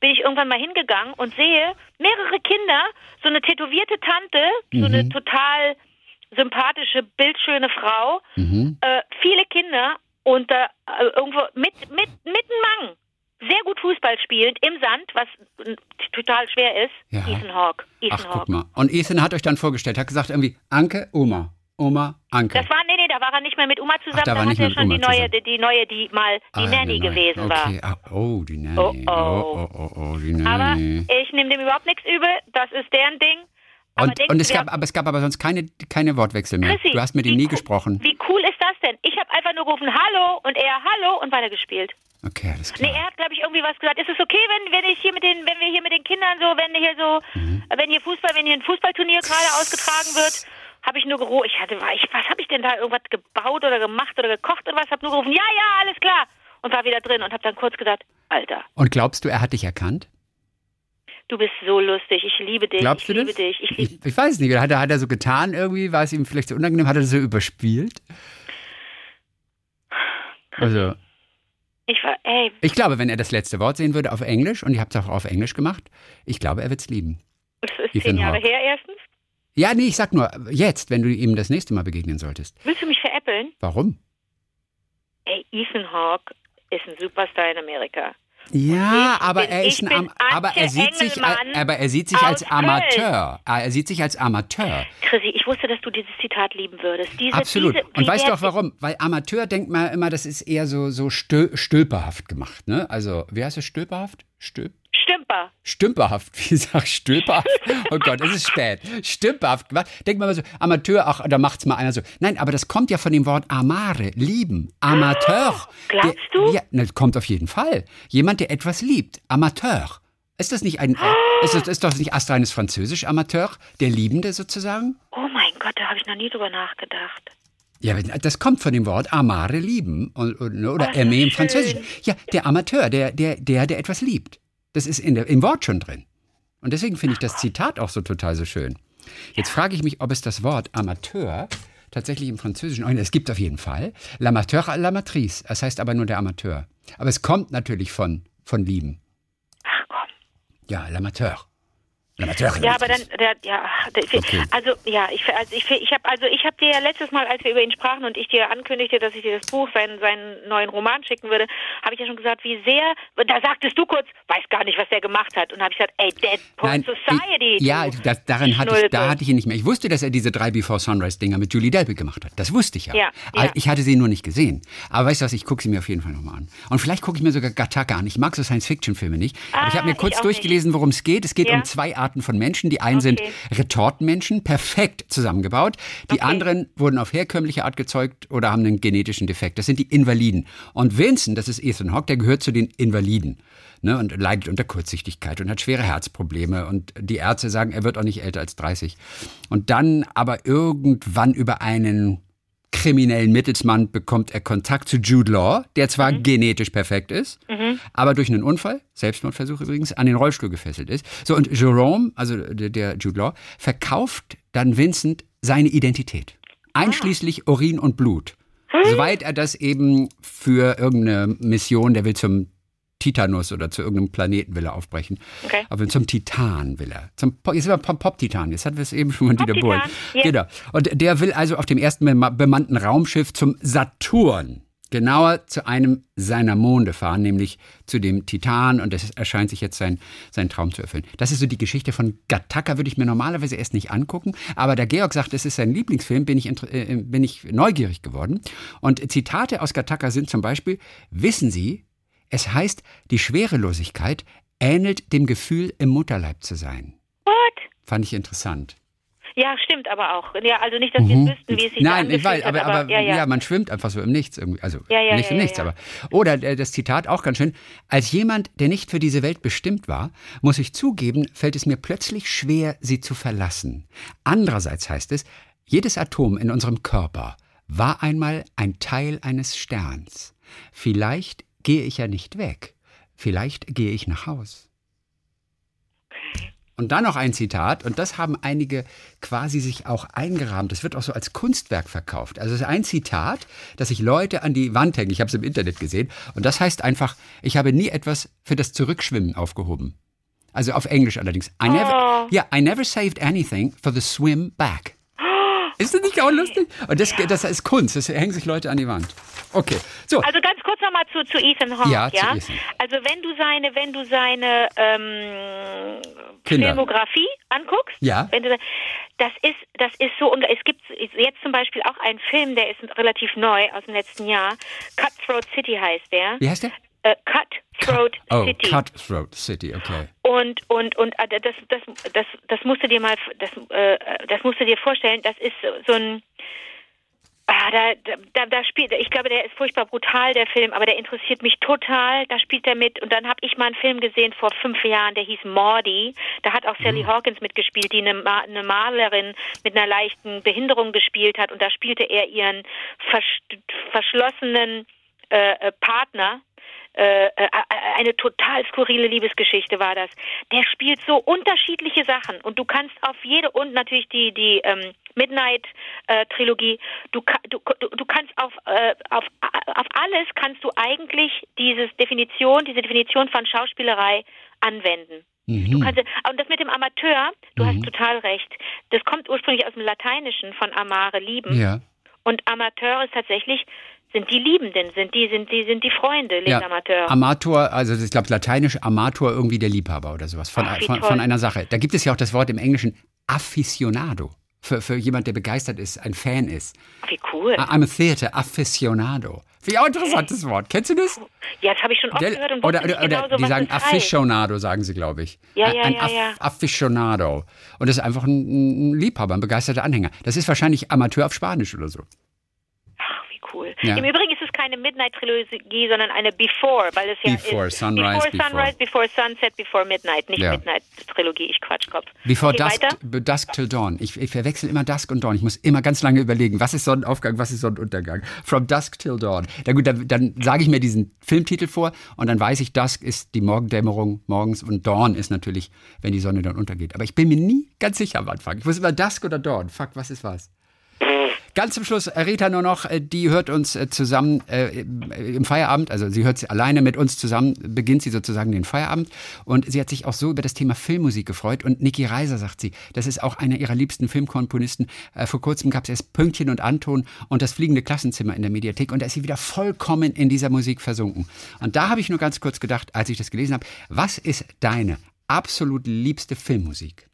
Bin ich irgendwann mal hingegangen und sehe mehrere Kinder, so eine tätowierte Tante, so eine total sympathische, bildschöne Frau, äh, viele Kinder und äh, irgendwo mit mit mit einem Mang sehr gut Fußball spielend im Sand, was total schwer ist. Ja. Ethan Hawke. Ethan Ach, Hawke. guck mal. Und Ethan hat euch dann vorgestellt, hat gesagt irgendwie, Anke, Oma. Oma, Anke. Das war nee nee, da war er nicht mehr mit Oma zusammen, da war da nicht hat er schon mit die Oma neue die, die neue die mal die Ah, Nanny genau. gewesen war. okay. Ah, oh, die Nanny. Oh, oh. oh, oh, oh, oh die Aber Nanny. ich nehme dem überhaupt nichts übel, das ist deren Ding. Aber Und, und es gab, aber es gab aber sonst keine, keine Wortwechsel mehr. Chrissy, du hast mit ihm nie gesprochen. Wie denn? Ich habe einfach nur gerufen Hallo und er Hallo und weitergespielt. Okay, alles Nee, klar. er hat, glaube ich, irgendwie was gesagt. Ist es okay, wenn, wenn ich hier mit den, wenn wir hier mit den Kindern so, wenn hier so, Mhm. wenn hier Fußball, wenn hier ein Fußballturnier gerade ausgetragen wird, habe ich nur gerufen. Ich hatte, ich, was habe ich denn da irgendwas gebaut oder gemacht oder gekocht oder was? Habe nur gerufen, ja, ja, alles klar. Und war wieder drin und habe dann kurz gesagt, Alter, Und glaubst du, er hat dich erkannt? du bist so lustig. Ich liebe dich. Glaubst ich du liebe das? dich. Ich liebe Ich, ich weiß nicht. Hat er, hat er so getan irgendwie? War es ihm vielleicht so unangenehm? Hat er das so überspielt? Also, ich war, ey, ich glaube, wenn er das letzte Wort sehen würde auf Englisch, und ihr habt es auch auf Englisch gemacht, ich glaube, er wird es lieben. das ist Ethan zehn Jahre Hawke. her erstens. Ja, nee, ich sag nur, jetzt, wenn du ihm das nächste Mal begegnen solltest. Willst du mich veräppeln? Warum? Ey, Ethan Hawke ist ein Superstar in Amerika. Ja, aber bin- er ist ein Am aber er sieht sich aber er sieht sich als Köln. Amateur. Ah, Er sieht sich als Amateur. Chrissy, ich wusste, dass du dieses Zitat lieben würdest. Diese, Absolut. Diese, Und weißt du auch warum? Weil Amateur denkt man immer, das ist eher so so stö stülperhaft gemacht, ne? Also, wie heißt es stülperhaft? Stülp Stümper. Stümperhaft, wie sagt Stülperhaft? Oh Gott, es ist spät. Stümperhaft gemacht. Denkt man mal so, Amateur, ach, da macht's mal einer so. Nein, aber das kommt ja von dem Wort amare, lieben. Amateur. glaubst der, du? Ja, das kommt auf jeden Fall. Jemand, der etwas liebt. Amateur. Ist das nicht ein, äh, ist das ist doch nicht astreines Französisch, Amateur? Der Liebende sozusagen? Oh mein Gott, da habe ich noch nie drüber nachgedacht. Ja, das kommt von dem Wort amare, lieben. Und, oder ist aimer im Französischen. Ja, der Amateur, der, der, der, der etwas liebt. Das ist in der, im Wort schon drin. Und deswegen finde ich das Zitat auch so total so schön. Jetzt frage ich mich, ob es das Wort Amateur tatsächlich im Französischen, oh, es gibt auf jeden Fall, l'amateur à la matrice. Das heißt aber nur der Amateur. Aber es kommt natürlich von, von lieben. Ach komm. Ja, l'amateur. Ja, aber dann, der, ja, der, Okay. also ja, ich, also ich, ich habe, also ich habe dir ja letztes Mal, als wir über ihn sprachen und ich dir ankündigte, dass ich dir das Buch, seinen, seinen neuen Roman schicken würde, habe ich ja schon gesagt, wie sehr. Da sagtest du kurz, weiß gar nicht, was der gemacht hat, und habe ich gesagt, ey, Dead Poet Society. Ich, ja, das, darin hatte ich, da hatte ich ihn nicht mehr. Ich wusste, dass er diese drei Before Sunrise Dinger mit Julie Delpy gemacht hat. Das wusste ich ja. Ja, ja. Ich hatte sie nur nicht gesehen. Aber weißt du was, ich gucke sie mir auf jeden Fall nochmal an. Und vielleicht gucke ich mir sogar Gattaca an. Ich mag so Science-Fiction-Filme nicht. Aber ich Ah, habe mir kurz durchgelesen, worum es geht. Es geht Ja. um zwei Arten von Menschen. Die einen sind Okay. Retortenmenschen, perfekt zusammengebaut. Die Okay. anderen wurden auf herkömmliche Art gezeugt oder haben einen genetischen Defekt. Das sind die Invaliden. Und Vincent, das ist Ethan Hawke, der gehört zu den Invaliden. Ne, und leidet unter Kurzsichtigkeit und hat schwere Herzprobleme. Und die Ärzte sagen, er wird auch nicht älter als 30. Und dann aber irgendwann über einen kriminellen Mittelsmann bekommt er Kontakt zu Jude Law, der zwar genetisch perfekt ist, aber durch einen Unfall, Selbstmordversuch übrigens, an den Rollstuhl gefesselt ist. So, und Jerome, also der, der Jude Law, verkauft dann Vincent seine Identität. Einschließlich Urin und Blut. Soweit er das eben für irgendeine Mission, der will zum Titanus oder zu irgendeinem Planeten will er aufbrechen. Okay. Aber zum Titan will er. Zum, Pop- jetzt sind wir Pop-Titan. Jetzt hatten wir es eben schon mal Dieter Pop-Titan, Bohlen. ja. Genau. Und der will also auf dem ersten bema- bemannten Raumschiff zum Saturn. Genauer zu einem seiner Monde fahren, nämlich zu dem Titan. Und es erscheint sich jetzt sein, sein Traum zu erfüllen. Das ist so die Geschichte von Gattaca, würde ich mir normalerweise erst nicht angucken. Aber da Georg sagt, es ist sein Lieblingsfilm, bin ich, inter- äh, bin ich neugierig geworden. Und Zitate aus Gattaca sind zum Beispiel, wissen Sie, es heißt, die Schwerelosigkeit ähnelt dem Gefühl, im Mutterleib zu sein. What? Fand ich interessant. Ja, stimmt aber auch. Ja, also nicht, dass wir mhm. wüssten, wie es sich Nein, ich weiß, aber, aber, aber ja, ja. ja, man schwimmt einfach so im Nichts irgendwie. Also ja, nicht im Nichts, aber. Oder das Zitat auch ganz schön. Als jemand, der nicht für diese Welt bestimmt war, muss ich zugeben, fällt es mir plötzlich schwer, sie zu verlassen. Andererseits heißt es, jedes Atom in unserem Körper war einmal ein Teil eines Sterns. Vielleicht gehe ich ja nicht weg. Vielleicht gehe ich nach Haus. Und dann noch ein Zitat, und das haben einige quasi sich auch eingerahmt. Das wird auch so als Kunstwerk verkauft. Also es ist ein Zitat, das sich Leute an die Wand hängen. Ich habe es im Internet gesehen. Und das heißt einfach, ich habe nie etwas für das Zurückschwimmen aufgehoben. Also auf Englisch allerdings. I never, oh. yeah, I never saved anything for the swim back. Ist das nicht auch lustig? Und das, ja. das ist Kunst, das hängen sich Leute an die Wand. Okay. So. Also ganz kurz nochmal zu, zu Ethan Hawke, ja? ja? Also wenn du seine, wenn du seine ähm, Filmografie anguckst, ja. wenn du, das ist, das ist so, und es gibt jetzt zum Beispiel auch einen Film, der ist relativ neu aus dem letzten Jahr. Cutthroat City heißt der. Wie heißt der? Äh, Cutthroat Cut, oh, City. Cutthroat City, okay. Und und und äh, das das das das musst du dir mal das äh, das musst du dir vorstellen. Das ist so ein Ah, da, da, da spielt, ich glaube, der ist furchtbar brutal, der Film, aber der interessiert mich total. Da spielt er mit. Und dann habe ich mal einen Film gesehen vor fünf Jahren, der hieß Maudie. Da hat auch Sally mhm. Hawkins mitgespielt, die eine, eine Malerin mit einer leichten Behinderung gespielt hat. Und da spielte er ihren vers verschlossenen äh, äh Partner, äh, äh, eine total skurrile Liebesgeschichte war das. Der spielt so unterschiedliche Sachen und du kannst auf jede und natürlich die die ähm, Midnight äh, Trilogie. Du, du, du kannst auf, äh, auf auf alles kannst du eigentlich diese Definition diese Definition von Schauspielerei anwenden. Mhm. Du kannst, und das mit dem Amateur, du mhm. hast total recht. Das kommt ursprünglich aus dem Lateinischen von amare lieben. Ja. Und Amateur ist tatsächlich sind die Liebenden, sind die, sind die, sind die Freunde, les ja, Amateurs. Amator, also ich glaube lateinisch Amator irgendwie der Liebhaber oder sowas von, Ach, von, von, einer Sache. Da gibt es ja auch das Wort im Englischen Aficionado. Für, für jemand, der begeistert ist, ein Fan ist. Wie cool. I'm a theater aficionado. Wie auch interessantes Wort. Kennst du das? Ja, das habe ich schon oft gehört und oder, oder, oder genau, die sagen Aficionado, sagen sie, glaube ich. Ja, ja, ein ja, ja. Aficionado. Und das ist einfach ein, ein Liebhaber, ein begeisterter Anhänger. Das ist wahrscheinlich Amateur auf Spanisch oder so cool. Ja. Im Übrigen ist es keine Midnight-Trilogie, sondern eine Before, weil es ja before, ist Sunrise, Before Sunrise, Before, Sunset, Before Midnight, nicht ja. Midnight-Trilogie, ich Quatschkopf. Before okay, Dusk, Dusk Till Dawn. Ich, ich verwechsel immer Dusk und Dawn. Ich muss immer ganz lange überlegen, was ist Sonnenaufgang, was ist Sonnenuntergang. From Dusk Till Dawn. Na gut, dann, dann sage ich mir diesen Filmtitel vor und dann weiß ich, Dusk ist die Morgendämmerung morgens und Dawn ist natürlich, wenn die Sonne dann untergeht. Aber ich bin mir nie ganz sicher am Anfang. Ich muss immer Dusk oder Dawn. Fuck, was ist was? Ganz zum Schluss, Rita nur noch, äh, die hört uns äh, zusammen äh, im Feierabend, also sie hört sie alleine mit uns zusammen, beginnt sie sozusagen den Feierabend und sie hat sich auch so über das Thema Filmmusik gefreut und Niki Reiser sagt sie, das ist auch einer ihrer liebsten Filmkomponisten. Äh, vor kurzem gab es erst Pünktchen und Anton und das fliegende Klassenzimmer in der Mediathek und da ist sie wieder vollkommen in dieser Musik versunken. Und da habe ich nur ganz kurz gedacht, als ich das gelesen habe, was ist deine absolut liebste Filmmusik?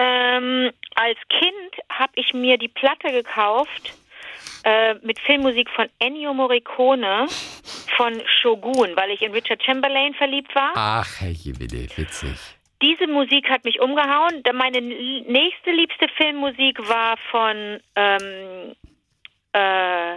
Ähm, als Kind habe ich mir die Platte gekauft äh, mit Filmmusik von Ennio Morricone von Shogun, weil ich in Richard Chamberlain verliebt war. Ach, herrje, witzig. Diese Musik hat mich umgehauen. Meine nächste liebste Filmmusik war von ähm, äh,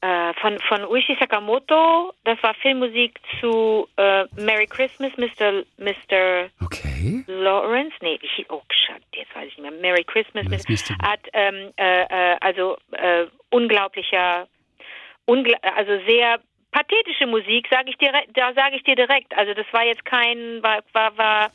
äh, von, von Uishi Sakamoto. Das war Filmmusik zu äh, Merry Christmas, Mr. Mr. Okay. Lawrence. Nee, ich, oh, Schade, jetzt weiß ich nicht mehr. Merry Christmas. Mr. Hat ähm, äh, äh, also äh, unglaublicher, ungl also sehr pathetische Musik, sage ich dir, da sage ich dir direkt. Also das war jetzt kein, war, war, war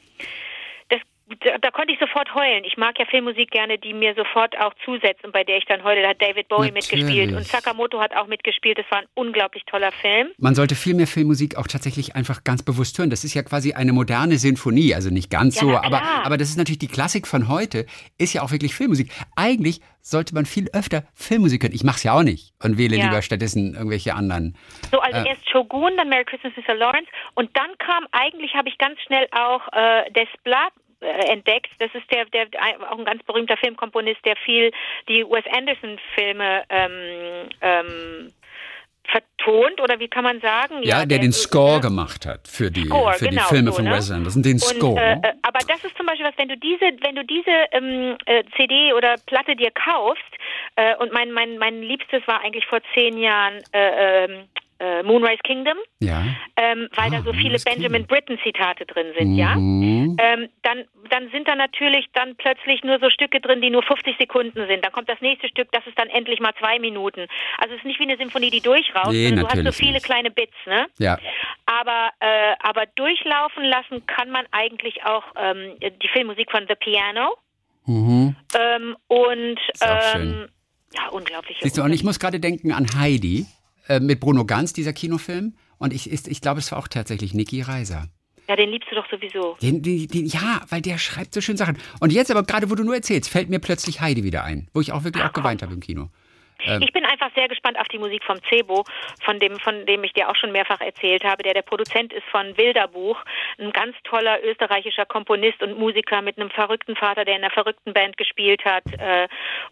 da, da, konnte ich sofort heulen. Ich mag ja Filmmusik gerne, die mir sofort auch zusetzt und bei der ich dann heule. Da hat David Bowie Natürlich. mitgespielt und Sakamoto hat auch mitgespielt. Das war ein unglaublich toller Film. Man sollte viel mehr Filmmusik auch tatsächlich einfach ganz bewusst hören. Das ist ja quasi eine moderne Sinfonie, also nicht ganz ja, so, aber, aber das ist natürlich die Klassik von heute, ist ja auch wirklich Filmmusik. Eigentlich sollte man viel öfter Filmmusik hören. Ich mache es ja auch nicht und wähle ja. lieber stattdessen irgendwelche anderen. So, also äh, erst Shogun, dann Merry Christmas, Mr. Lawrence und dann kam eigentlich, habe ich ganz schnell auch äh, Desplat entdeckt. Das ist der, der auch ein ganz berühmter Filmkomponist, der viel die Wes Anderson Filme ähm, ähm, vertont oder wie kann man sagen? Ja, der, den Score gemacht hat für die, Score, für die genau, Filme so, von ne? Wes Anderson. Den Und, Score. äh, äh, aber das ist zum Beispiel was, wenn du diese, wenn du diese ähm, äh, CD oder Platte dir kaufst, äh, und mein, mein, mein Liebstes war eigentlich vor zehn Jahren äh, Moonrise Kingdom, ja. ähm, weil Ah, da so viele Benjamin Britten Zitate drin sind, ja. Mhm. Ähm, dann, dann sind da natürlich dann plötzlich nur so Stücke drin, die nur 50 Sekunden sind. Dann kommt das nächste Stück, das ist dann endlich mal zwei Minuten. Also es ist nicht wie eine Symphonie, die durchrauscht, Nee, sondern du hast so viele nicht. kleine Bits, ne? Ja. Aber, äh, aber durchlaufen lassen kann man eigentlich auch ähm, die Filmmusik von The Piano Mhm. ähm, und ähm, ja, unglaublich. Siehst du, und ich muss gerade denken an Heidi äh, mit Bruno Ganz, dieser Kinofilm. Und ich, ich, ich glaube, es war auch tatsächlich Niki Reiser. Ja, den liebst du doch sowieso. Den, den, den, ja, weil der schreibt so schöne Sachen. Und jetzt aber gerade, wo du nur erzählst, fällt mir plötzlich Heidi wieder ein, wo ich auch wirklich auch geweint habe im Kino. Ähm. Ich bin einfach sehr gespannt auf die Musik vom Cebo, von dem, von dem ich dir auch schon mehrfach erzählt habe, der der Produzent ist von Wilderbuch, ein ganz toller österreichischer Komponist und Musiker mit einem verrückten Vater, der in einer verrückten Band gespielt hat. Äh,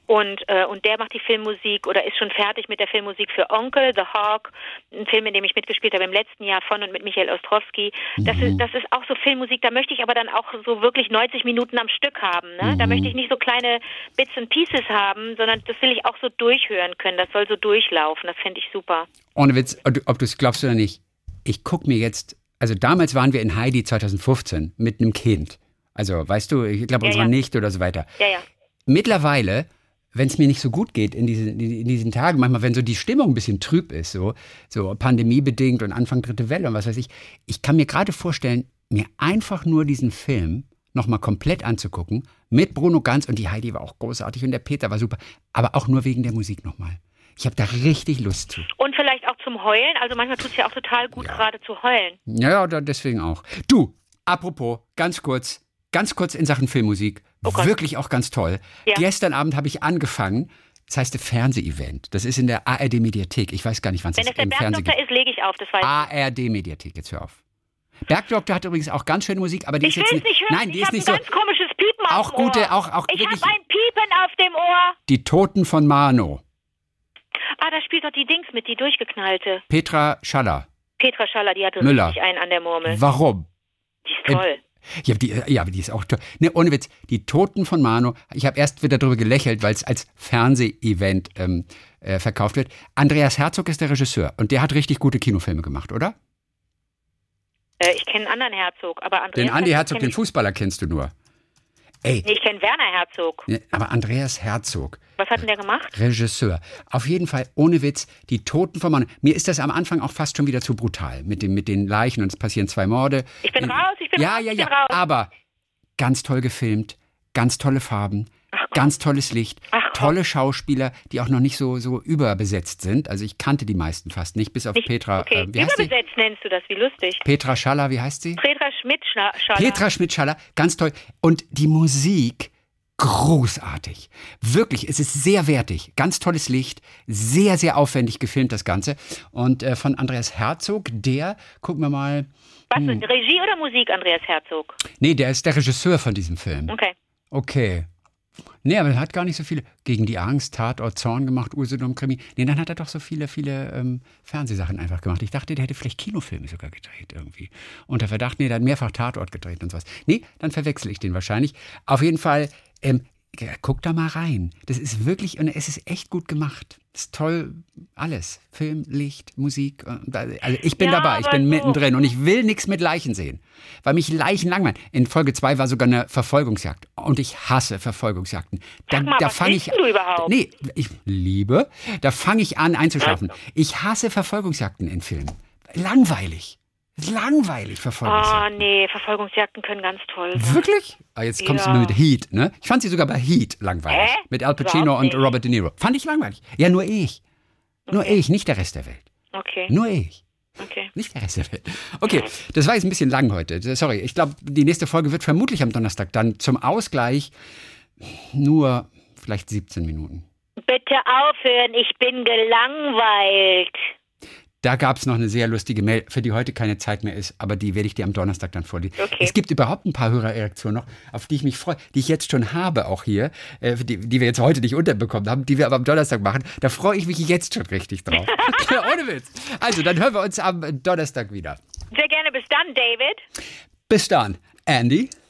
und, äh, und der macht die Filmmusik oder ist schon fertig mit der Filmmusik für Onkel, The Hawk, ein Film, in dem ich mitgespielt habe im letzten Jahr von und mit Michael Ostrowski. Das, ist, das ist auch so Filmmusik, da möchte ich aber dann auch so wirklich 90 Minuten am Stück haben. Ne? Da möchte ich nicht so kleine Bits and Pieces haben, sondern das will ich auch so durchhören können. Das soll so durchlaufen. Das finde ich super. Ohne Witz, ob du es glaubst oder nicht, ich gucke mir jetzt, also damals waren wir in Heidi 2015 mit einem Kind. Also, weißt du, ich glaube, Ja, unserer ja. Nichte oder so weiter. Ja, ja. Mittlerweile, wenn es mir nicht so gut geht in diesen, in diesen Tagen, manchmal, wenn so die Stimmung ein bisschen trüb ist, so, so pandemiebedingt und Anfang dritte Welle und was weiß ich, ich kann mir gerade vorstellen, mir einfach nur diesen Film nochmal komplett anzugucken, mit Bruno Ganz und die Heidi war auch großartig und der Peter war super, aber auch nur wegen der Musik nochmal. Ich habe da richtig Lust zu. Und vielleicht auch zum Heulen. Also manchmal tut es ja auch total gut, Ja. gerade zu heulen. Ja, ja, deswegen auch. Du, apropos, ganz kurz, ganz kurz in Sachen Filmmusik, Oh wirklich auch ganz toll. Ja. Gestern Abend habe ich angefangen, das heißt Fernseh-Event. Das ist in der ARD-Mediathek. Ich weiß gar nicht, wann es Wenn das es der im Fernsehen Bergdoktor ist, lege ich auf. Das weiß. ARD-Mediathek, jetzt hör auf. Bergdoktor hat übrigens auch ganz schöne Musik, aber die Ich ist jetzt es nicht hören. Nein, die ich ist nicht ein so. ganz komisches Piepen Auch auf dem gute, Ohr. auch- auch Ich habe ein Piepen auf dem Ohr. Die Toten von Mano. Ah, da spielt doch die Dings mit, die durchgeknallte. Petra Schaller. Petra Schaller, die hatte Müller. richtig einen an der Murmel. Warum? Die ist toll. Ja, die, ja, aber die ist auch toll. Ne, ohne Witz, die Toten von Mano, ich habe erst wieder darüber gelächelt, weil es als Fernseh-Event ähm, äh, verkauft wird. Andreas Herzog ist der Regisseur und der hat richtig gute Kinofilme gemacht, oder? Äh, ich kenne einen anderen Herzog, aber Andreas Den Andi Herzog, den Fußballer kennst du nur. Ey, Nee, ich kenne Werner Herzog. aber Andreas Herzog, Was hat denn der gemacht? Regisseur. Auf jeden Fall, ohne Witz, die Toten von Mano. Mir ist das am Anfang auch fast schon wieder zu brutal mit, dem, mit den Leichen und es passieren zwei Morde. Ich bin In- raus, ich bin ja, raus, ja, ja, raus. aber ganz toll gefilmt, ganz tolle Farben, ganz tolles Licht, Ach. Tolle Schauspieler, die auch noch nicht so, so überbesetzt sind. Also ich kannte die meisten fast nicht, bis auf Nicht, Petra. okay, äh, überbesetzt nennst du das, wie lustig. Petra Schaller, wie heißt sie? Petra Schmidt-Schaller. Petra Schmidt-Schaller, ganz toll. Und die Musik, großartig. Wirklich, es ist sehr wertig. Ganz tolles Licht, sehr, sehr aufwendig gefilmt, das Ganze. Und äh, von Andreas Herzog, der, gucken wir mal, Was, Hm. Regie oder Musik, Andreas Herzog? nee, der ist der Regisseur von diesem Film. Okay. Okay. Nee, aber er hat gar nicht so viele. Gegen die Angst, Tatort, Zorn gemacht, Usedom, Krimi. Nee, dann hat er doch so viele, viele ähm, Fernsehsachen einfach gemacht. Ich dachte, der hätte vielleicht Kinofilme sogar gedreht irgendwie. Unter Verdacht, nee, der hat mehrfach Tatort gedreht und sowas. Nee, dann verwechsel ich den wahrscheinlich. Auf jeden Fall, ähm, guck da mal rein. Das ist wirklich, und es ist echt gut gemacht. Das ist toll, alles. Film, Licht, Musik. da- Also ich bin Ja, dabei, ich bin so- mittendrin und ich will nichts mit Leichen sehen. Weil mich Leichen langweilen. In Folge 2 war sogar eine Verfolgungsjagd. Und ich hasse Verfolgungsjagden. Da, Sag mal, da fange ich. du überhaupt? Nee, ich liebe. Da fange ich an einzuschlafen. Ich hasse Verfolgungsjagden in Filmen. Langweilig. Langweilig, Oh, Verfolgungsjagden. nee, Verfolgungsjagden können ganz toll sein. Wirklich? Ah, jetzt kommst du Ja. mir mit Heat, ne? Ich fand sie sogar bei Heat langweilig. Hä? Mit Al Pacino und. Robert De Niro. Fand ich langweilig. Ja, nur ich. Nur ich, nicht der Rest der Welt. Okay, Nur ich. okay. Nicht der Rest der Welt. Okay, das war jetzt ein bisschen lang heute. Sorry, ich glaube, die nächste Folge wird vermutlich am Donnerstag dann zum Ausgleich nur vielleicht 17 Minuten. Bitte aufhören, ich bin gelangweilt. Da gab es noch eine sehr lustige Mail, für die heute keine Zeit mehr ist, aber die werde ich dir am Donnerstag dann vorlesen. Okay. Es gibt überhaupt ein paar Hörerreaktionen noch, auf die ich mich freue, die ich jetzt schon habe auch hier, äh, die, die wir jetzt heute nicht unterbekommen haben, die wir aber am Donnerstag machen. Da freue ich mich jetzt schon richtig drauf. Ohne Witz. Also, dann hören wir uns am Donnerstag wieder. Sehr gerne. Bis dann, David. Bis dann, Andy.